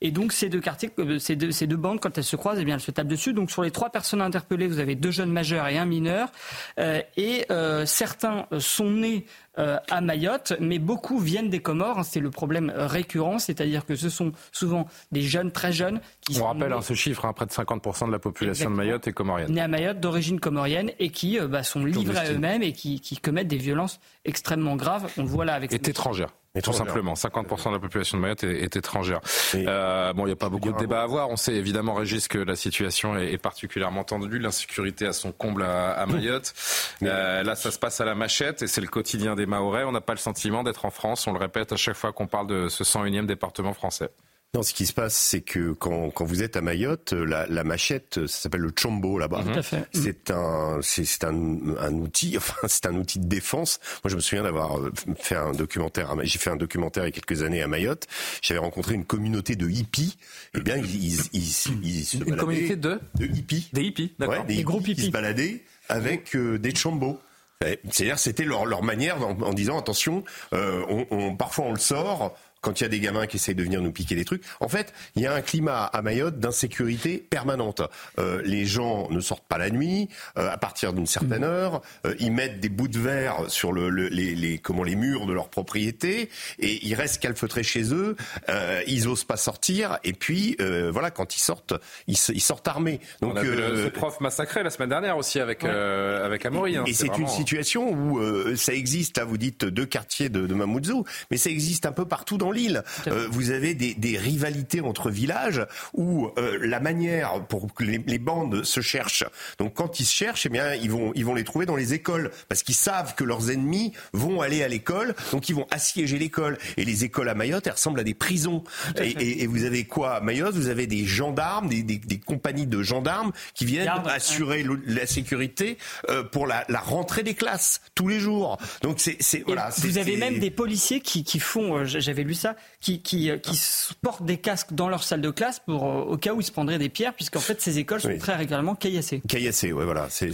Et donc ces deux quartiers, euh, ces deux, bandes, quand elles se croisent, eh bien elles se tapent dessus. Donc sur les trois personnes interpellées, vous avez deux jeunes majeurs et un mineur. Euh, et certains sont nés à Mayotte, mais beaucoup viennent des Comores. Hein, c'est le problème récurrent, c'est-à-dire que ce sont souvent des jeunes très jeunes qui On rappelle hein, ce chiffre, hein, près de 50% de la population de Mayotte est comorienne. Nés à Mayotte, d'origine comorienne, et qui bah, sont livrés à eux-mêmes et qui, qui, commettent des violences extrêmement graves. On le voit là avec... Est étrangère. Tout simplement, 50% de la population de Mayotte est, étrangère. Euh, bon, il n'y a pas beaucoup de débats à avoir. On sait évidemment, Régis, que la situation est, particulièrement tendue. L'insécurité à son comble à, Mayotte. Euh, là, ça se passe à la machette et c'est le quotidien des Mahorais. On n'a pas le sentiment d'être en France. On le répète à chaque fois qu'on parle de ce 101e département français. Non, ce qui se passe, c'est que quand, quand, vous êtes à Mayotte, la, la machette, ça s'appelle le chombo là-bas. C'est un, c'est un, un, outil, [laughs] enfin c'est un outil de défense. Moi, je me souviens d'avoir euh, fait un documentaire. J'ai fait un documentaire il y a quelques années à Mayotte. J'avais rencontré une communauté de hippies. Eh bien, ils, ils, ils, ils se une communauté de de hippies. Des hippies, d'accord. des, groupes hippies qui se baladaient avec euh, des chombos. C'est-à-dire, c'était leur, leur manière en, en disant attention, euh, on, on, parfois on le sort, quand il y a des gamins qui essayent de venir nous piquer des trucs. En fait, il y a un climat à Mayotte d'insécurité permanente. Euh, les gens ne sortent pas la nuit euh, à partir d'une certaine mmh. heure. Euh, ils mettent des bouts de verre sur le, les, les, comment, les murs de leur propriété et ils restent calfeutrés chez eux. Euh, ils osent pas sortir et puis euh, voilà, quand ils sortent, ils, ils sortent armés. Donc, On a vu ce prof massacré la semaine dernière aussi avec avec Amaury. Hein, et c'est une situation où ça existe. Là, vous dites deux quartiers de, de Mamoudzou, mais ça existe un peu partout dans l'île. Euh, vous avez des, des, rivalités entre villages où euh, la manière pour que les, les, bandes se cherchent. Donc quand ils se cherchent, eh bien ils vont ils vont les trouver dans les écoles parce qu'ils savent que leurs ennemis vont aller à l'école, donc ils vont assiéger l'école. Et les écoles à Mayotte, elles ressemblent à des prisons. Et, et, et, vous avez quoi à Mayotte? Vous avez des gendarmes, des, des, des compagnies de gendarmes qui viennent assurer la sécurité euh, pour la, la, rentrée des classes tous les jours. Donc c'est voilà. Vous avez même des policiers qui, qui font, j'avais lu ça, qui, qui, euh, qui portent des casques dans leur salle de classe pour, euh, au cas où ils se prendraient des pierres, puisqu'en fait ces écoles sont très régulièrement caillassées. Caillassées, ouais, voilà, c'est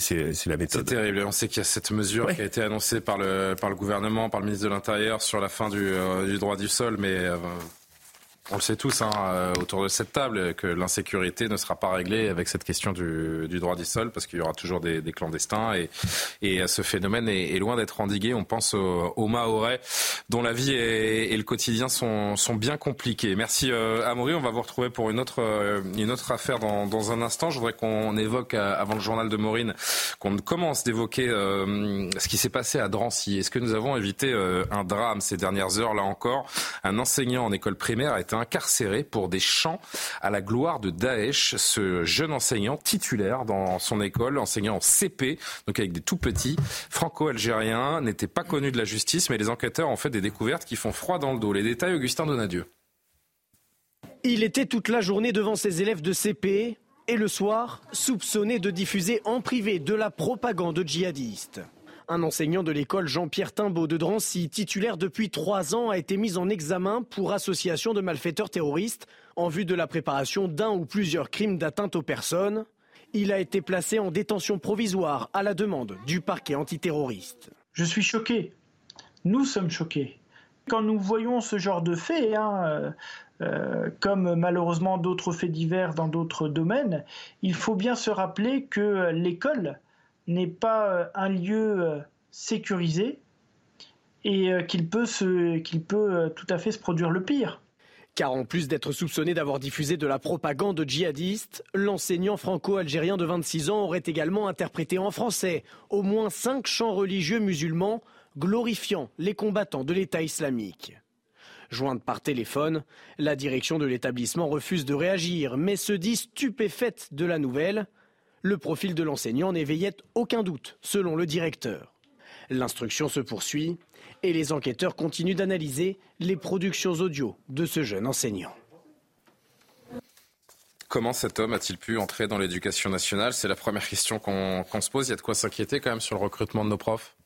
la méthode. C'est terrible. On sait qu'il y a cette mesure qui a été annoncée par le, par le gouvernement, par le ministre de l'Intérieur sur la fin du, euh, du droit du sol, mais on le sait tous hein, euh, autour de cette table que l'insécurité ne sera pas réglée avec cette question du, droit du sol parce qu'il y aura toujours des, des clandestins et, et, ce phénomène est, loin d'être endigué. On pense aux, aux dont la vie et, le quotidien sont, bien compliqués. Merci euh, Amaury. On va vous retrouver pour une autre, euh, affaire dans, un instant. Je voudrais qu'on évoque euh, avant le journal de Maureen qu'on commence d'évoquer euh, ce qui s'est passé à Drancy. Est-ce que nous avons évité un drame ces dernières heures là encore? Un enseignant en école primaire a été incarcéré pour des chants à la gloire de Daesh. Ce jeune enseignant titulaire dans son école, enseignant en CP, donc avec des tout petits, franco-algériens, n'était pas connu de la justice, mais les enquêteurs ont fait des découvertes qui font froid dans le dos. Les détails, Augustin Donadieu. Il était toute la journée devant ses élèves de CP et le soir, soupçonné de diffuser en privé de la propagande djihadiste. Un enseignant de l'école Jean-Pierre Timbaud de Drancy, titulaire depuis trois ans, a été mis en examen pour association de malfaiteurs terroristes en vue de la préparation d'un ou plusieurs crimes d'atteinte aux personnes. Il a été placé en détention provisoire à la demande du parquet antiterroriste. Je suis choqué. nous sommes choqués. Quand nous voyons ce genre de faits, hein, euh, comme malheureusement d'autres faits divers dans d'autres domaines, il faut bien se rappeler que l'école n'est pas un lieu sécurisé et qu'il peut, qu'il peut tout à fait se produire le pire. Car en plus d'être soupçonné d'avoir diffusé de la propagande djihadiste, l'enseignant franco-algérien de 26 ans aurait également interprété en français au moins cinq chants religieux musulmans glorifiant les combattants de l'État islamique. Jointe par téléphone, la direction de l'établissement refuse de réagir, mais se dit stupéfaite de la nouvelle. Le profil de l'enseignant n'éveillait aucun doute, selon le directeur. L'instruction se poursuit et les enquêteurs continuent d'analyser les productions audio de ce jeune enseignant. Comment cet homme a-t-il pu entrer dans l'éducation nationale? C'est la première question qu'on se pose. Il y a de quoi s'inquiéter quand même sur le recrutement de nos profs?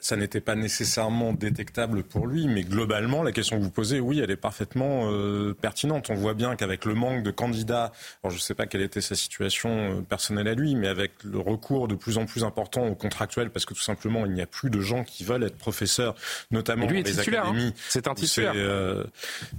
Ça n'était pas nécessairement détectable pour lui, mais globalement, la question que vous posez, oui, elle est parfaitement euh, pertinente. On voit bien qu'avec le manque de candidats, alors je ne sais pas quelle était sa situation euh, personnelle à lui, mais avec le recours de plus en plus important aux contractuels, parce que tout simplement, il n'y a plus de gens qui veulent être professeurs, notamment lui dans les hein. académies. C'est un titulaire. Euh,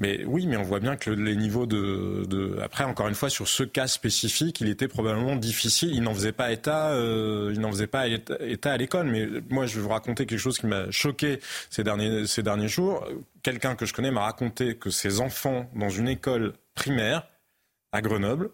mais oui, mais on voit bien que les niveaux de, de, Après, encore une fois, sur ce cas spécifique, il était probablement difficile. Il n'en faisait pas état, il n'en faisait pas état à l'école. Mais moi, je vais vous raconter quelque chose qui m'a choqué ces derniers, ces derniers jours. Quelqu'un que je connais m'a raconté que ses enfants, dans une école primaire à Grenoble,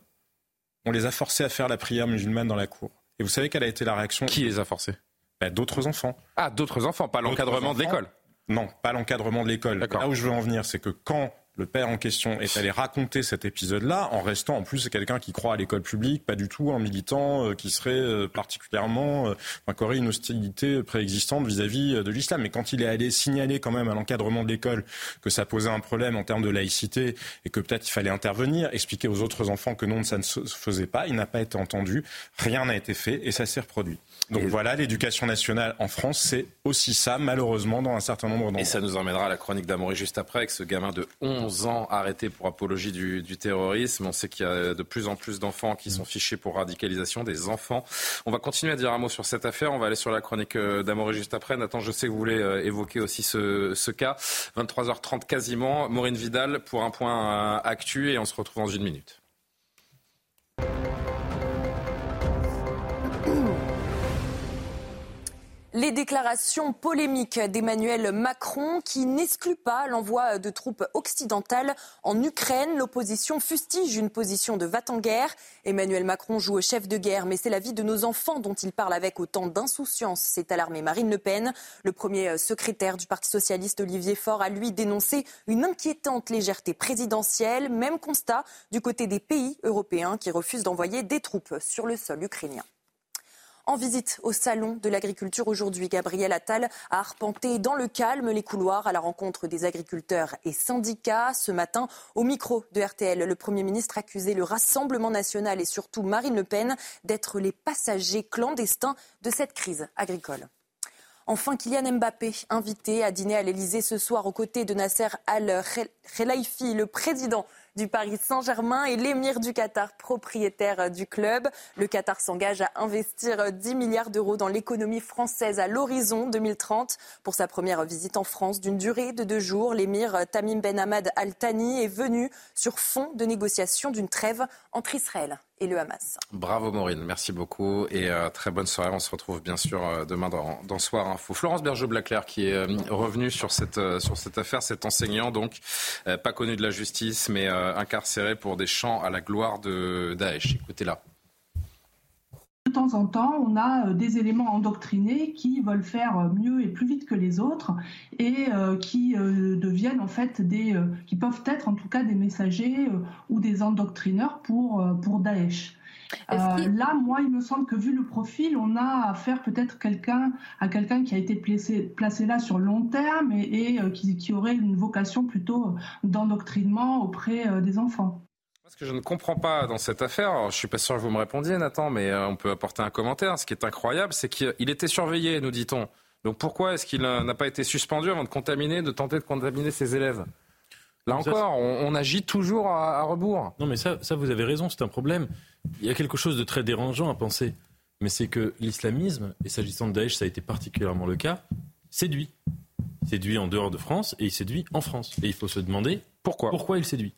on les a forcés à faire la prière musulmane dans la cour. Et vous savez quelle a été la réaction Qui les a forcés? Ben, D'autres enfants. Ah, d'autres enfants, pas l'encadrement de l'école Non, pas l'encadrement de l'école. Là où je veux en venir, c'est que quand le père en question est allé raconter cet épisode-là en restant en plus quelqu'un qui croit à l'école publique, pas du tout un militant euh, qui serait euh, particulièrement euh, qui aurait une hostilité préexistante vis-à-vis de l'islam. Mais quand il est allé signaler quand même à l'encadrement de l'école que ça posait un problème en termes de laïcité et que peut-être il fallait intervenir, expliquer aux autres enfants que non, ça ne se faisait pas, il n'a pas été entendu, rien n'a été fait et ça s'est reproduit. Donc voilà, l'éducation nationale en France, c'est aussi ça, malheureusement, dans un certain nombre d'endroits. Et ça nous emmènera à la chronique d'Amaury juste après, avec ce gamin de 11 ans arrêté pour apologie du, terrorisme. On sait qu'il y a de plus en plus d'enfants qui sont fichés pour radicalisation, des enfants. On va continuer à dire un mot sur cette affaire. On va aller sur la chronique euh, d'Amaury juste après. Nathan, je sais que vous voulez euh, évoquer aussi ce, ce cas. 23h30 quasiment. Maureen Vidal pour un point euh, actu et on se retrouve dans une minute. Les déclarations polémiques d'Emmanuel Macron qui n'exclut pas l'envoi de troupes occidentales en Ukraine. L'opposition fustige une position de va-t-en-guerre. Emmanuel Macron joue au chef de guerre, mais c'est la vie de nos enfants dont il parle avec autant d'insouciance, s'est alarmé Marine Le Pen. Le premier secrétaire du Parti socialiste, Olivier Faure, a lui dénoncé une inquiétante légèreté présidentielle. Même constat du côté des pays européens qui refusent d'envoyer des troupes sur le sol ukrainien. En visite au Salon de l'agriculture aujourd'hui, Gabriel Attal a arpenté dans le calme les couloirs à la rencontre des agriculteurs et syndicats. Ce matin, au micro de RTL, le Premier ministre accusait le Rassemblement national et surtout Marine Le Pen d'être les passagers clandestins de cette crise agricole. Enfin, Kylian Mbappé, invité à dîner à l'Elysée ce soir aux côtés de Nasser Al-Khelaifi, le président du Paris Saint-Germain et l'émir du Qatar, propriétaire du club. Le Qatar s'engage à investir 10 milliards d'euros dans l'économie française à l'horizon 2030. Pour sa première visite en France d'une durée de deux jours, l'émir Tamim Ben Hamad Al Thani est venu sur fond de négociation d'une trêve entre Israël et le Hamas. Bravo Maureen, merci beaucoup et euh, très bonne soirée. On se retrouve bien sûr euh, demain dans, dans Soir Info. Florence Berger-Blaclair qui est euh, revenue sur cette, sur cette affaire, cet enseignant donc pas connu de la justice mais incarcéré pour des chants à la gloire de Daesh. Écoutez-la. De temps en temps, on a euh, des éléments endoctrinés qui veulent faire euh, mieux et plus vite que les autres et euh, qui deviennent en fait des, qui peuvent être en tout cas des messagers ou des endoctrineurs pour, pour Daesh. là, moi, il me semble que vu le profil, on a affaire peut-être quelqu'un à quelqu'un qui a été placé, placé là sur long terme et, qui, qui, aurait une vocation plutôt d'endoctrinement auprès des enfants. Ce que je ne comprends pas dans cette affaire, je je suis pas sûr que vous me répondiez, Nathan, mais euh, on peut apporter un commentaire. Ce qui est incroyable, c'est qu'il était surveillé, nous dit-on. Donc pourquoi est-ce qu'il euh, n'a pas été suspendu avant de contaminer, de tenter de contaminer ses élèves? Là encore, on, agit toujours à, rebours. Non, mais ça, ça, vous avez raison, c'est un problème. Il y a quelque chose de très dérangeant à penser. Mais c'est que l'islamisme, et s'agissant de Daesh, ça a été particulièrement le cas, séduit. il séduit en dehors de France et il séduit en France. Et il faut se demander pourquoi, pourquoi il séduit.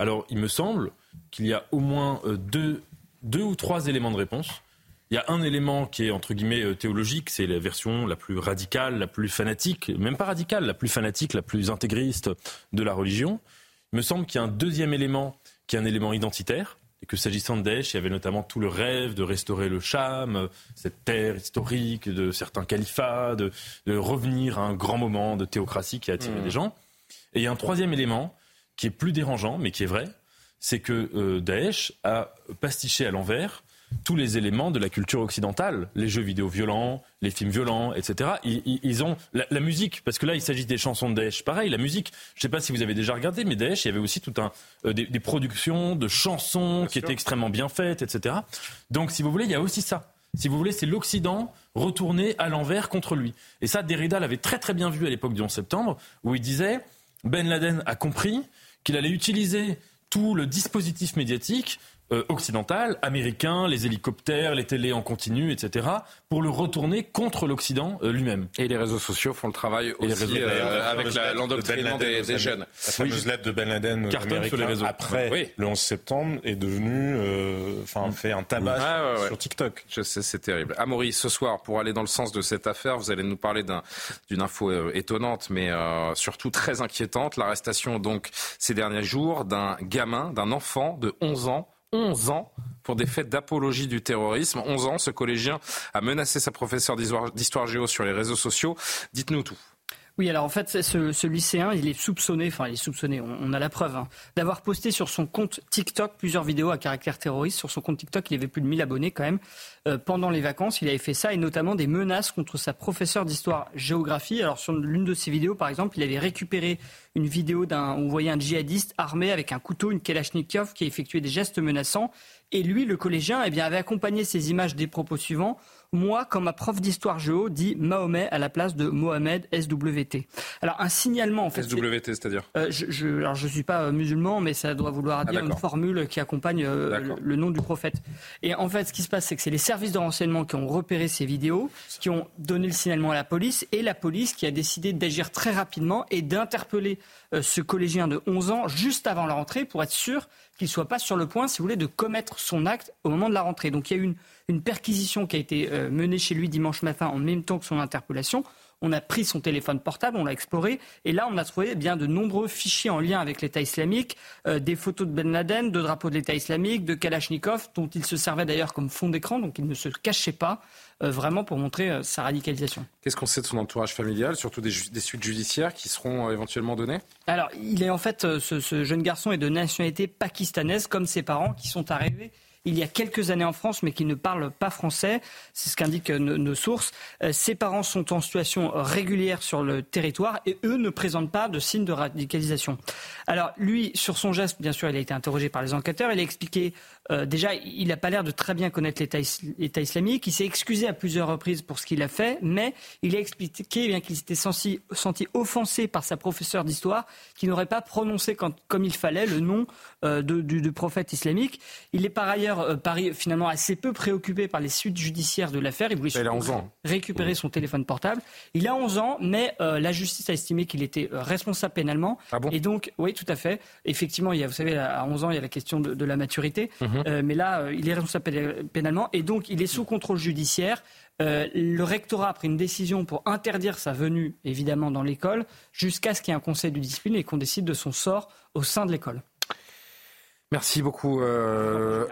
Alors, il me semble qu'il y a au moins euh, deux, deux ou trois éléments de réponse. Il y a un élément qui est entre guillemets euh, théologique, c'est la version la plus radicale, la plus fanatique, même pas radicale, la plus fanatique, la plus intégriste de la religion. Il me semble qu'il y a un deuxième élément qui est un élément identitaire, et que s'agissant de Daesh, il y avait notamment tout le rêve de restaurer le Cham, cette terre historique de certains califats, de, revenir à un grand moment de théocratie qui a attiré mmh. des gens. Et il y a un troisième élément qui est plus dérangeant, mais qui est vrai, c'est que euh, Daesh a pastiché à l'envers tous les éléments de la culture occidentale, les jeux vidéo violents, les films violents, etc. Ils, ont la, musique, parce que là, il s'agit des chansons de Daesh. Pareil, la musique. Je ne sais pas si vous avez déjà regardé, mais Daesh, il y avait aussi tout un euh, des, productions de chansons qui étaient extrêmement bien faites, etc. Donc, si vous voulez, il y a aussi ça. Si vous voulez, c'est l'Occident retourné à l'envers contre lui. Et ça, Derrida l'avait très très bien vu à l'époque du 11 septembre, où il disait Ben Laden a compris qu'il allait utiliser tout le dispositif médiatique euh, occidental, américain, les hélicoptères, les télés en continu, etc., pour le retourner contre l'Occident euh, lui-même. Et les réseaux sociaux font le travail aussi euh, avec l'endoctrinement des, des, jeunes. La fameuse lettre de Ben Laden sur les réseaux. après le 11 septembre est devenu, enfin, fait un tabac ah, sur TikTok. Je sais, c'est terrible. Amaury, ce soir, pour aller dans le sens de cette affaire, vous allez nous parler d'une info étonnante, mais surtout très inquiétante. L'arrestation, donc, ces derniers jours, d'un gamin, d'un enfant de 11 ans 11 ans pour des faits d'apologie du terrorisme. 11 ans, ce collégien a menacé sa professeure d'histoire géo sur les réseaux sociaux. Dites-nous tout. Oui, alors en fait, ce, lycéen, il est soupçonné, enfin il est soupçonné, on, a la preuve, hein, d'avoir posté sur son compte TikTok plusieurs vidéos à caractère terroriste. Sur son compte TikTok, il avait plus de 1000 abonnés quand même. Euh, pendant les vacances, il avait fait ça et notamment des menaces contre sa professeure d'histoire-géographie. Alors sur l'une de ses vidéos, par exemple, il avait récupéré une vidéo d'un, on voyait un djihadiste armé avec un couteau, une Kalachnikov, qui effectuait des gestes menaçants. Et lui, le collégien, eh avait accompagné ces images des propos suivants. Moi, comme ma prof d'histoire géo, dit Mahomet à la place de Mohamed SWT. Alors un signalement en fait. SWT, c'est-à-dire euh, je, je, Alors je suis pas euh, musulman, mais ça doit vouloir ah, dire une formule qui accompagne euh, le, nom du prophète. Et en fait, ce qui se passe, c'est que c'est les services de renseignement qui ont repéré ces vidéos, qui ont donné le signalement à la police, et la police qui a décidé d'agir très rapidement et d'interpeller ce collégien de 11 ans juste avant la rentrée pour être sûr qu'il soit pas sur le point, si vous voulez, de commettre son acte au moment de la rentrée. Donc il y a eu une une perquisition qui a été euh, menée chez lui dimanche matin en même temps que son interpellation. On a pris son téléphone portable, on l'a exploré, et là on a trouvé bien de nombreux fichiers en lien avec l'État islamique, euh, des photos de Ben Laden, de drapeaux de l'État islamique, de Kalachnikov, dont il se servait d'ailleurs comme fond d'écran, donc il ne se cachait pas, euh, vraiment pour montrer sa radicalisation. Qu'est-ce qu'on sait de son entourage familial, surtout des, suites judiciaires qui seront éventuellement données? Alors, il est en fait, ce, ce jeune garçon est de nationalité pakistanaise, comme ses parents, qui sont arrivés il y a quelques années en France, mais qui ne parle pas français. C'est ce qu'indiquent nos, sources. Euh, ses parents sont en situation régulière sur le territoire et eux ne présentent pas de signes de radicalisation. Alors lui, sur son geste, bien sûr, il a été interrogé par les enquêteurs. Il a expliqué euh, déjà, il n'a pas l'air de très bien connaître l'État islamique. Il s'est excusé à plusieurs reprises pour ce qu'il a fait, mais il a expliqué bien qu'il s'était senti, offensé par sa professeure d'histoire qui n'aurait pas prononcé comme il fallait le nom euh, du, prophète islamique. Il est par ailleurs euh, finalement assez peu préoccupé par les suites judiciaires de l'affaire. Il voulait récupérer son téléphone portable. Il a 11 ans, mais la justice a estimé qu'il était responsable pénalement. Ah bon? Et donc, oui, tout à fait. Effectivement, il y a, vous savez, à 11 ans, il y a la question de, la maturité. Mhm. Euh, mais là, euh, il est responsable pénalement et donc il est sous contrôle judiciaire. Euh, le rectorat a pris une décision pour interdire sa venue, évidemment, dans l'école, jusqu'à ce qu'il y ait un conseil de discipline et qu'on décide de son sort au sein de l'école. Merci beaucoup,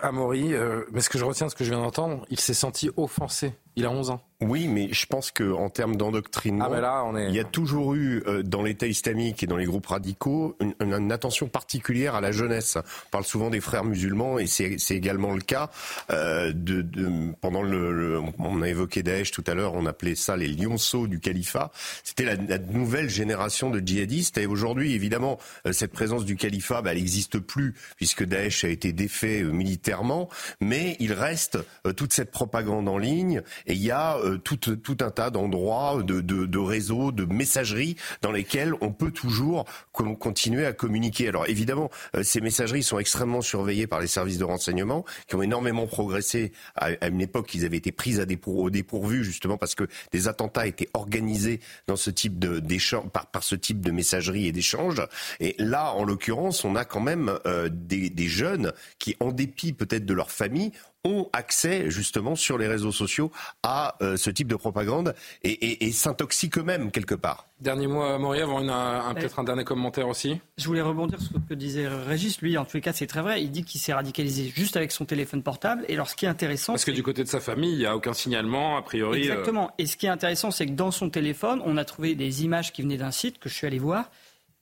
Amaury. mais ce que je retiens de ce que je viens d'entendre, il s'est senti offensé. Il a 11 ans. Oui, mais je pense qu'en termes d'endoctrinement, ah, il y a toujours eu euh, dans l'État islamique et dans les groupes radicaux une, une, attention particulière à la jeunesse. On parle souvent des frères musulmans et c'est également le cas euh, de, de, pendant le, on a évoqué Daesh tout à l'heure, on appelait ça les lionceaux du califat. C'était la, la, nouvelle génération de djihadistes et aujourd'hui, évidemment, euh, cette présence du califat, bah, elle n'existe plus puisque Daesh a été défait euh, militairement, mais il reste toute cette propagande en ligne Et il y a tout, tout un tas d'endroits, de, de, de réseaux, de messageries dans lesquels on peut toujours continuer à communiquer. Alors évidemment, ces messageries sont extrêmement surveillées par les services de renseignement qui ont énormément progressé à, une époque. Ils avaient été prises au dépourvu justement parce que des attentats étaient organisés dans ce type de par, par ce type de messagerie et d'échange. Et là, en l'occurrence, on a quand même euh, des, des jeunes qui, en dépit peut-être de leur famille, ont accès justement sur les réseaux sociaux à euh, ce type de propagande et, et, et s'intoxiquent eux-mêmes quelque part. Dernier mot, Maurice, avant une, un, peut-être un dernier commentaire aussi. Je voulais rebondir sur ce que disait Régis. Lui, en tous les cas, c'est très vrai. Il dit qu'il s'est radicalisé juste avec son téléphone portable. Et alors, ce qui est intéressant, parce que du côté de sa famille, il n'y a aucun signalement a priori. Euh. Exactement. Et ce qui est intéressant, c'est que dans son téléphone, on a trouvé des images qui venaient d'un site que je suis allé voir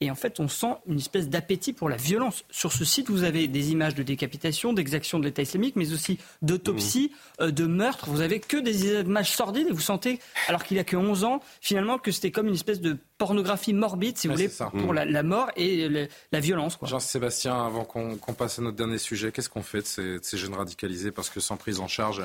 et en fait, on sent une espèce d'appétit pour la violence. Sur ce site, vous avez des images de décapitation, d'exactions de l'État islamique, mais aussi d'autopsie, mmh. euh, de meurtre. Vous avez que des images sordides et vous sentez, alors qu'il a que 11 ans, finalement, que c'était comme une espèce de pornographie morbide, si vous voulez, pour mmh. la, mort et la violence. Jean-Sébastien, avant qu'on passe à notre dernier sujet, qu'est-ce qu'on fait de ces, de ces, jeunes radicalisés? Parce que sans prise en charge,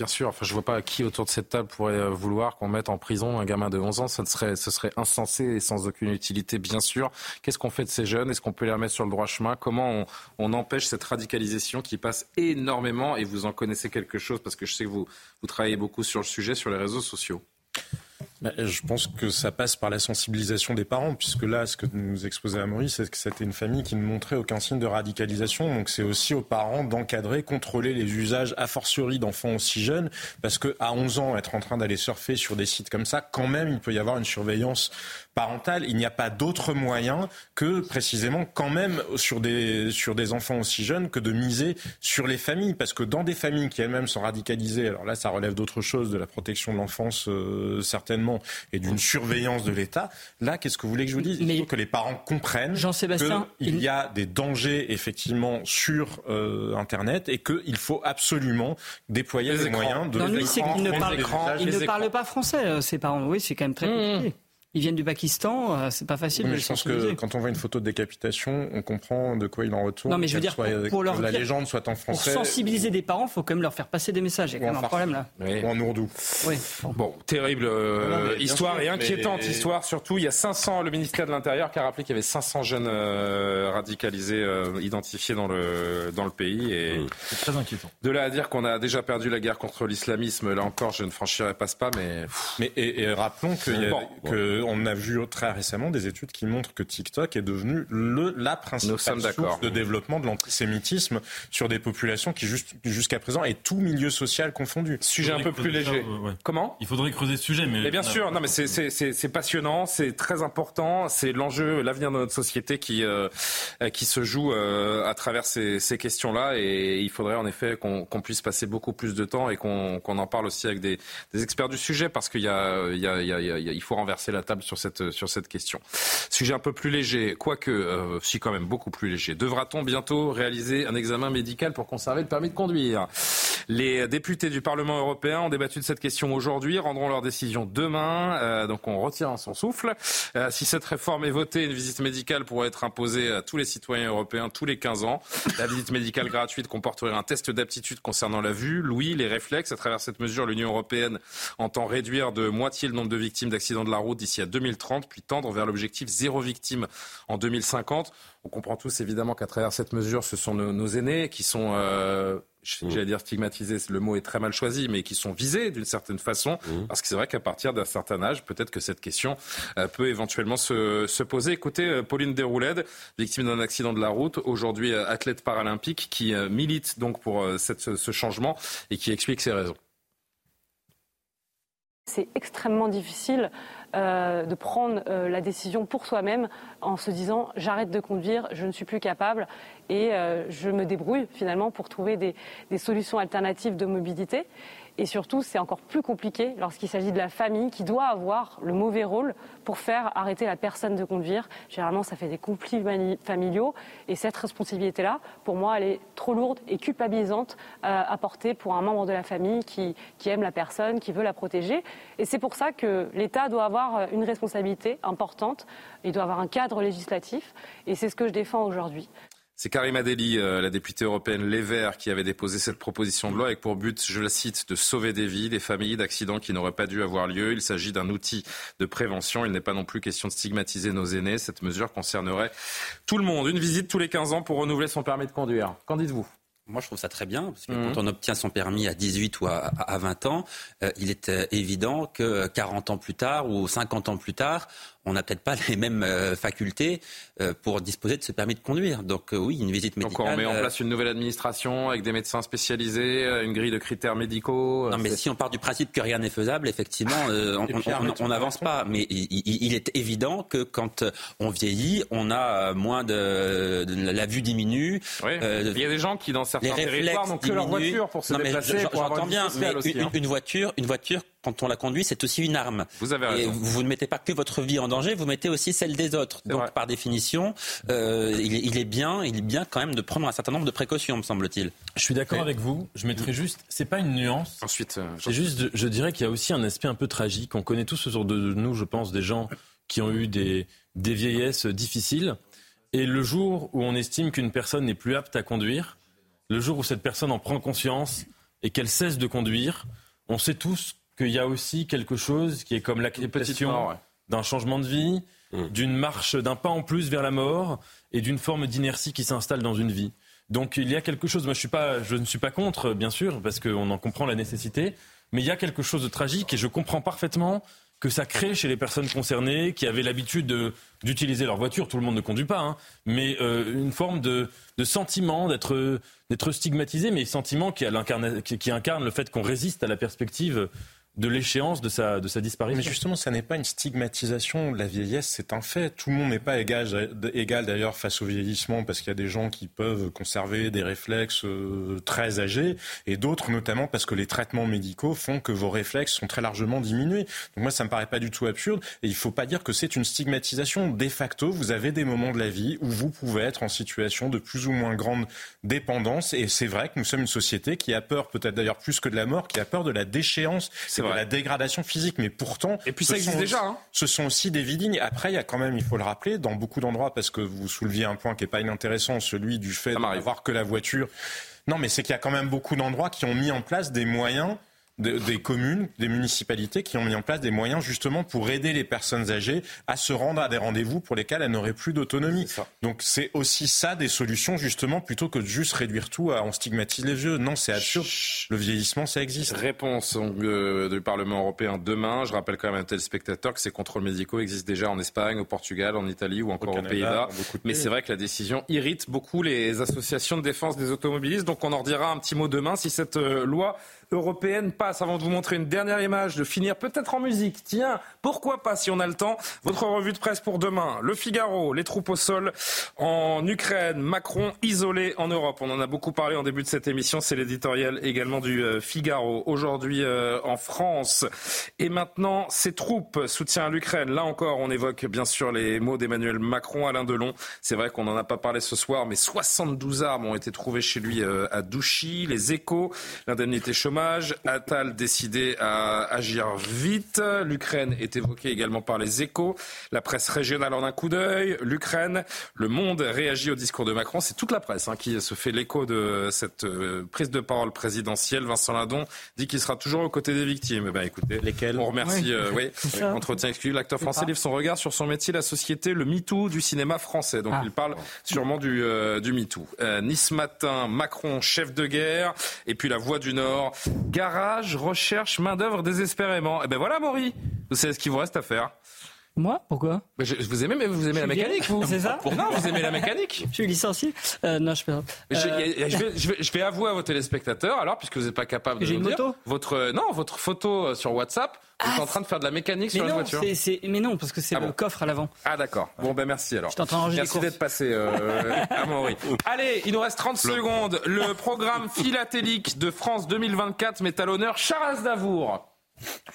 Bien sûr, enfin, je ne vois pas qui autour de cette table pourrait euh, vouloir qu'on mette en prison un gamin de 11 ans. Ça serait, ce serait insensé et sans aucune utilité, bien sûr. Qu'est-ce qu'on fait de ces jeunes? Est-ce qu'on peut les remettre sur le droit chemin? Comment on, on, empêche cette radicalisation qui passe énormément? Et vous en connaissez quelque chose? Parce que je sais que vous, vous travaillez beaucoup sur le sujet sur les réseaux sociaux. Bah, je pense que ça passe par la sensibilisation des parents, puisque là, ce que nous exposait Maurice, c'est que c'était une famille qui ne montrait aucun signe de radicalisation. Donc c'est aussi aux parents d'encadrer, contrôler les usages a fortiori d'enfants aussi jeunes, parce que à 11 ans, être en train d'aller surfer sur des sites comme ça, quand même, il peut y avoir une surveillance parentale. Il n'y a pas d'autre moyen que précisément, quand même, sur des, sur des enfants aussi jeunes, que de miser sur les familles, parce que dans des familles qui elles-mêmes sont radicalisées, alors là, ça relève d'autre chose, de la protection de l'enfance, euh, certainement et d'une surveillance de l'État. Là, qu'est-ce que vous voulez que je vous dise? Il faut que les parents comprennent qu'il y a des dangers effectivement sur euh, Internet et qu'il faut absolument déployer les, moyens de. Non, lui, c'est qu'il ne, parle, pas français, euh, ses parents. Oui, c'est quand même très mmh. Ils viennent du Pakistan, euh, c'est pas facile mais je pense que quand on voit une photo de décapitation, on comprend de quoi il en retourne. Non, mais je veux dire, pour, leur la légende soit en français. Pour sensibiliser des parents, il faut quand même leur faire passer des messages. Il y a quand même un problème là. Ou en ourdou. Oui. Bon, terrible euh, histoire et inquiétante histoire. Surtout, il y a 500, le ministère de l'Intérieur qui a rappelé qu'il y avait 500 jeunes euh, radicalisés identifiés dans le, dans le pays. Et c'est très inquiétant. De là à dire qu'on a déjà perdu la guerre contre l'islamisme, là encore, je ne franchirai pas ce pas, mais. Mais et, rappelons que on a vu très récemment des études qui montrent que TikTok est devenu le, la principale source de développement de l'antisémitisme sur des populations qui jusqu'à présent est tout milieu social confondu. Sujet un peu plus léger. Comment? Il faudrait creuser ce sujet, mais. bien sûr, non, mais c'est passionnant, c'est très important, c'est l'enjeu, l'avenir de notre société qui euh, qui se joue euh, à travers ces, ces questions-là, et il faudrait en effet qu'on puisse passer beaucoup plus de temps et qu'on en parle aussi avec des, des, experts du sujet, parce qu'il y a, il y a, il y a, il faut renverser la sur cette, sur cette question. Sujet un peu plus léger, quoique, euh, si quand même beaucoup plus léger. Devra-t-on bientôt réaliser un examen médical pour conserver le permis de conduire? Les députés du Parlement européen ont débattu de cette question aujourd'hui, rendront leur décision demain. Euh, donc on retient son souffle. Euh, si cette réforme est votée, une visite médicale pourrait être imposée à tous les citoyens européens tous les 15 ans. La visite médicale gratuite comporterait un test d'aptitude concernant la vue, l'ouïe, les réflexes. À travers cette mesure, l'Union européenne entend réduire de moitié le nombre de victimes d'accidents de la route d'ici à 2030 2030, puis tendre vers l'objectif zéro victime en 2050. On comprend tous évidemment qu'à travers cette mesure, ce sont nos, aînés qui sont, euh, j'allais dire stigmatisés, le mot est très mal choisi, mais qui sont visés d'une certaine façon, mmh. parce que c'est vrai qu'à partir d'un certain âge, peut-être que cette question euh, peut éventuellement se, poser. Écoutez, euh, Pauline Deroulède, victime d'un accident de la route, aujourd'hui athlète paralympique, qui milite donc pour ce changement et qui explique ses raisons. C'est extrêmement difficile euh, de prendre euh, la décision pour soi-même en se disant j'arrête de conduire, je ne suis plus capable et euh, je me débrouille finalement pour trouver des, des solutions alternatives de mobilité. Et surtout, c'est encore plus compliqué lorsqu'il s'agit de la famille qui doit avoir le mauvais rôle pour faire arrêter la personne de conduire. Généralement, ça fait des conflits familiaux. Et cette responsabilité-là, pour moi, elle est trop lourde et culpabilisante euh, à porter pour un membre de la famille qui, qui aime la personne, qui veut la protéger. Et c'est pour ça que l'État doit avoir une responsabilité importante. Il doit avoir un cadre législatif. Et c'est ce que je défends aujourd'hui. C'est Karima Deli, euh, la députée européenne Les Verts, qui avait déposé cette proposition de loi avec pour but, je la cite, de sauver des vies, des familles d'accidents qui n'auraient pas dû avoir lieu. Il s'agit d'un outil de prévention. Il n'est pas non plus question de stigmatiser nos aînés. Cette mesure concernerait tout le monde. Une visite tous les 15 ans pour renouveler son permis de conduire. Qu'en dites-vous? Moi, je trouve ça très bien, parce que mmh. quand on obtient son permis à 18 ou à, 20 ans, euh, il est euh, évident que 40 ans plus tard ou 50 ans plus tard, on n'a peut-être pas les mêmes euh, facultés euh, pour disposer de ce permis de conduire. Donc euh, oui, une visite médicale. Donc on met en place une nouvelle administration avec des médecins spécialisés, une grille de critères médicaux. Non, mais si on part du principe que rien n'est faisable, effectivement, on n'avance pas. Mais il, est évident que quand on vieillit, on a moins de, la vue diminue. Oui. il y a des gens qui dans certains territoires n'ont que leur voiture pour se déplacer. J'entends bien, mais une, hein. une voiture, une voiture quand on la conduit, c'est aussi une arme. Vous avez raison. Et vous ne mettez pas que votre vie en danger, vous mettez aussi celle des autres. Donc, par définition, euh, il, est bien, il est bien quand même de prendre un certain nombre de précautions, me semble-t-il. Je suis d'accord avec vous. Je mettrais juste, c'est pas une nuance. Ensuite, euh, c'est juste, je dirais qu'il y a aussi un aspect un peu tragique. On connaît tous autour de nous, je pense, des gens qui ont eu des, des vieillesses difficiles. Et le jour où on estime qu'une personne n'est plus apte à conduire, le jour où cette personne en prend conscience et qu'elle cesse de conduire, on sait tous qu'il y a aussi quelque chose qui est comme l'acceptation d'un changement de vie, mm. d'une marche, d'un pas en plus vers la mort et d'une forme d'inertie qui s'installe dans une vie. Donc il y a quelque chose, moi je, suis pas, je ne suis pas contre, bien sûr, parce qu'on en comprend la nécessité, mais il y a quelque chose de tragique et je comprends parfaitement que ça crée chez les personnes concernées qui avaient l'habitude d'utiliser leur voiture, tout le monde ne conduit pas, hein, mais euh, une forme de, de sentiment d'être stigmatisé, mais sentiment qui, qui, qui incarne le fait qu'on résiste à la perspective de l'échéance de sa, de sa disparition. Mais justement, ça n'est pas une stigmatisation de la vieillesse, c'est un fait. Tout le monde n'est pas égal, égal d'ailleurs face au vieillissement, parce qu'il y a des gens qui peuvent conserver des réflexes euh, très âgés, et d'autres notamment parce que les traitements médicaux font que vos réflexes sont très largement diminués. Donc moi, ça me paraît pas du tout absurde, et il faut pas dire que c'est une stigmatisation. De facto, vous avez des moments de la vie où vous pouvez être en situation de plus ou moins grande dépendance, et c'est vrai que nous sommes une société qui a peur, peut-être d'ailleurs plus que de la mort, qui a peur de la déchéance la dégradation physique. Mais pourtant, et puis ça existe déjà. Hein. Ce sont aussi des vidignes. Après, il y a quand même, il faut le rappeler, dans beaucoup d'endroits, parce que vous souleviez un point qui est pas inintéressant, celui du fait de voir que la voiture. Non, mais c'est qu'il y a quand même beaucoup d'endroits qui ont mis en place des moyens des communes, des municipalités qui ont mis en place des moyens justement pour aider les personnes âgées à se rendre à des rendez-vous pour lesquels elles n'auraient plus d'autonomie. Donc c'est aussi ça des solutions justement plutôt que de juste réduire tout à on stigmatise les vieux. Non, c'est absurde. Le vieillissement, ça existe. Réponse euh, du Parlement européen demain. Je rappelle quand même à un téléspectateur que ces contrôles médicaux existent déjà en Espagne, au Portugal, en Italie ou encore aux Pays-Bas. Mais c'est vrai que la décision irrite beaucoup les associations de défense des automobilistes. Donc on en redira un petit mot demain si cette euh, loi européenne passe. Avant de vous montrer une dernière image, de finir peut-être en musique. Tiens, pourquoi pas si on a le temps Votre revue de presse pour demain. Le Figaro, les troupes au sol en Ukraine, Macron isolé en Europe. On en a beaucoup parlé en début de cette émission. C'est l'éditorial également du euh, Figaro. Aujourd'hui euh, en France. Et maintenant, ces troupes, soutien l'Ukraine. Là encore, on évoque bien sûr les mots d'Emmanuel Macron, Alain Delon. C'est vrai qu'on n'en a pas parlé ce soir, mais 72 armes ont été trouvées chez lui euh, à Douchy. Les échos, l'indemnité chômage Attal décidé à agir vite. L'Ukraine est évoquée également par les échos. La presse régionale en un coup d'œil. L'Ukraine, le monde réagit au discours de Macron. C'est toute la presse hein, qui se fait l'écho de cette euh, prise de parole présidentielle. Vincent Ladon dit qu'il sera toujours aux côtés des victimes. Eh ben, écoutez, Lesquelles on remercie. oui, euh, entretien exclu. L'acteur français livre son regard sur son métier, la société, le MeToo du cinéma français. Donc ah. il parle sûrement du, euh, du MeToo. nice Matin, Macron, chef de guerre. Et puis la Voix du Nord. Garage recherche main-d'œuvre désespérément. Et eh ben voilà, Maury. Vous savez ce qu'il vous reste à faire. Moi Pourquoi je, Vous aimez, mais vous aimez la mécanique, vous C'est ça Non, vous aimez la mécanique Je suis licencié euh, Non, je. Je, euh, je, vais, je, vais, je vais avouer à vos téléspectateurs, alors, puisque vous n'êtes pas capable de J'ai une dire, moto votre, non, votre photo euh, sur WhatsApp, vous êtes ah, en train de faire de la mécanique sur la voiture. mais non, parce que c'est ah le coffre à l'avant. Ah d'accord. Bon ben merci alors. Je en Merci d'être passé euh, [laughs] à Maury. Allez, il nous reste 30 secondes. Le programme philatélique de France 2024 met à l'honneur Charles Davour.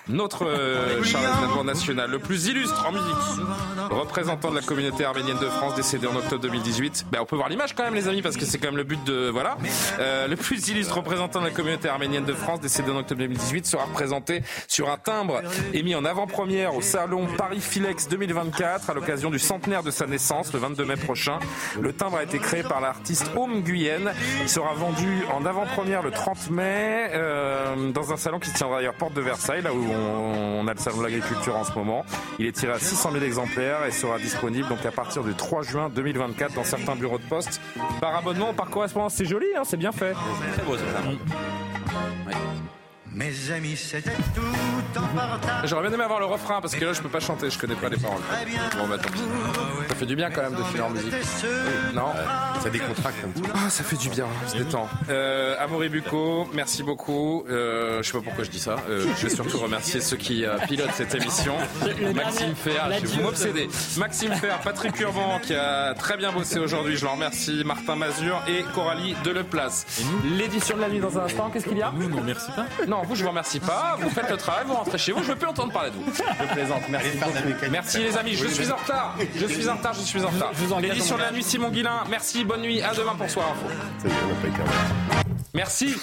Notre euh, Charles national, le plus illustre en musique, représentant de la communauté arménienne de France, décédé en octobre 2018. Ben, on peut voir l'image quand même, les amis, parce que c'est quand même le but de voilà. Euh, le plus illustre représentant de la communauté arménienne de France, décédé en octobre 2018, sera représenté sur un timbre émis en avant-première au salon Paris Filex 2024 à l'occasion du centenaire de sa naissance, le 22 mai prochain. Le timbre a été créé par l'artiste Home Guyenne. Il sera vendu en avant-première le 30 mai euh, dans un salon qui se tiendra d'ailleurs porte de Versailles, là où on, a le salon de l'agriculture en ce moment. Il est tiré à 600 000 exemplaires et sera disponible donc à partir du 3 juin 2024 dans certains bureaux de poste par abonnement ou par correspondance. C'est joli, hein, c'est bien fait. Très beau ça. Mes amis, c'était tout en J'aurais bien aimé avoir le refrain parce que là je peux pas chanter, je connais pas les paroles. Bon bah tant pis. Ça fait du bien quand même de finir en musique. Non Ça décontracte un petit peu. Ah, ça fait du bien, on se détend. Euh, Amaury Bucco, merci beaucoup. Euh, je sais pas pourquoi je dis ça. Euh, je vais surtout remercier ceux qui euh, pilotent cette émission. Maxime Fer, je vais m'obséder. Maxime Fer, Patrick Urban qui a très bien bossé aujourd'hui, je le remercie. Martin Mazur et Coralie Deleplace. L'édition de la nuit dans un instant, qu'est-ce qu'il y a? Nous, non, merci pas. Non, vous, je vous remercie pas. Vous faites le travail, vous rentrez chez vous. Je veux plus entendre parler de vous. Je plaisante. Merci. Merci les amis. Je suis en retard. Je suis en retard. Je suis en retard. L'édition de la nuit, Simon Guillain. Merci. Bonne nuit. À demain pour Soir Info. Merci.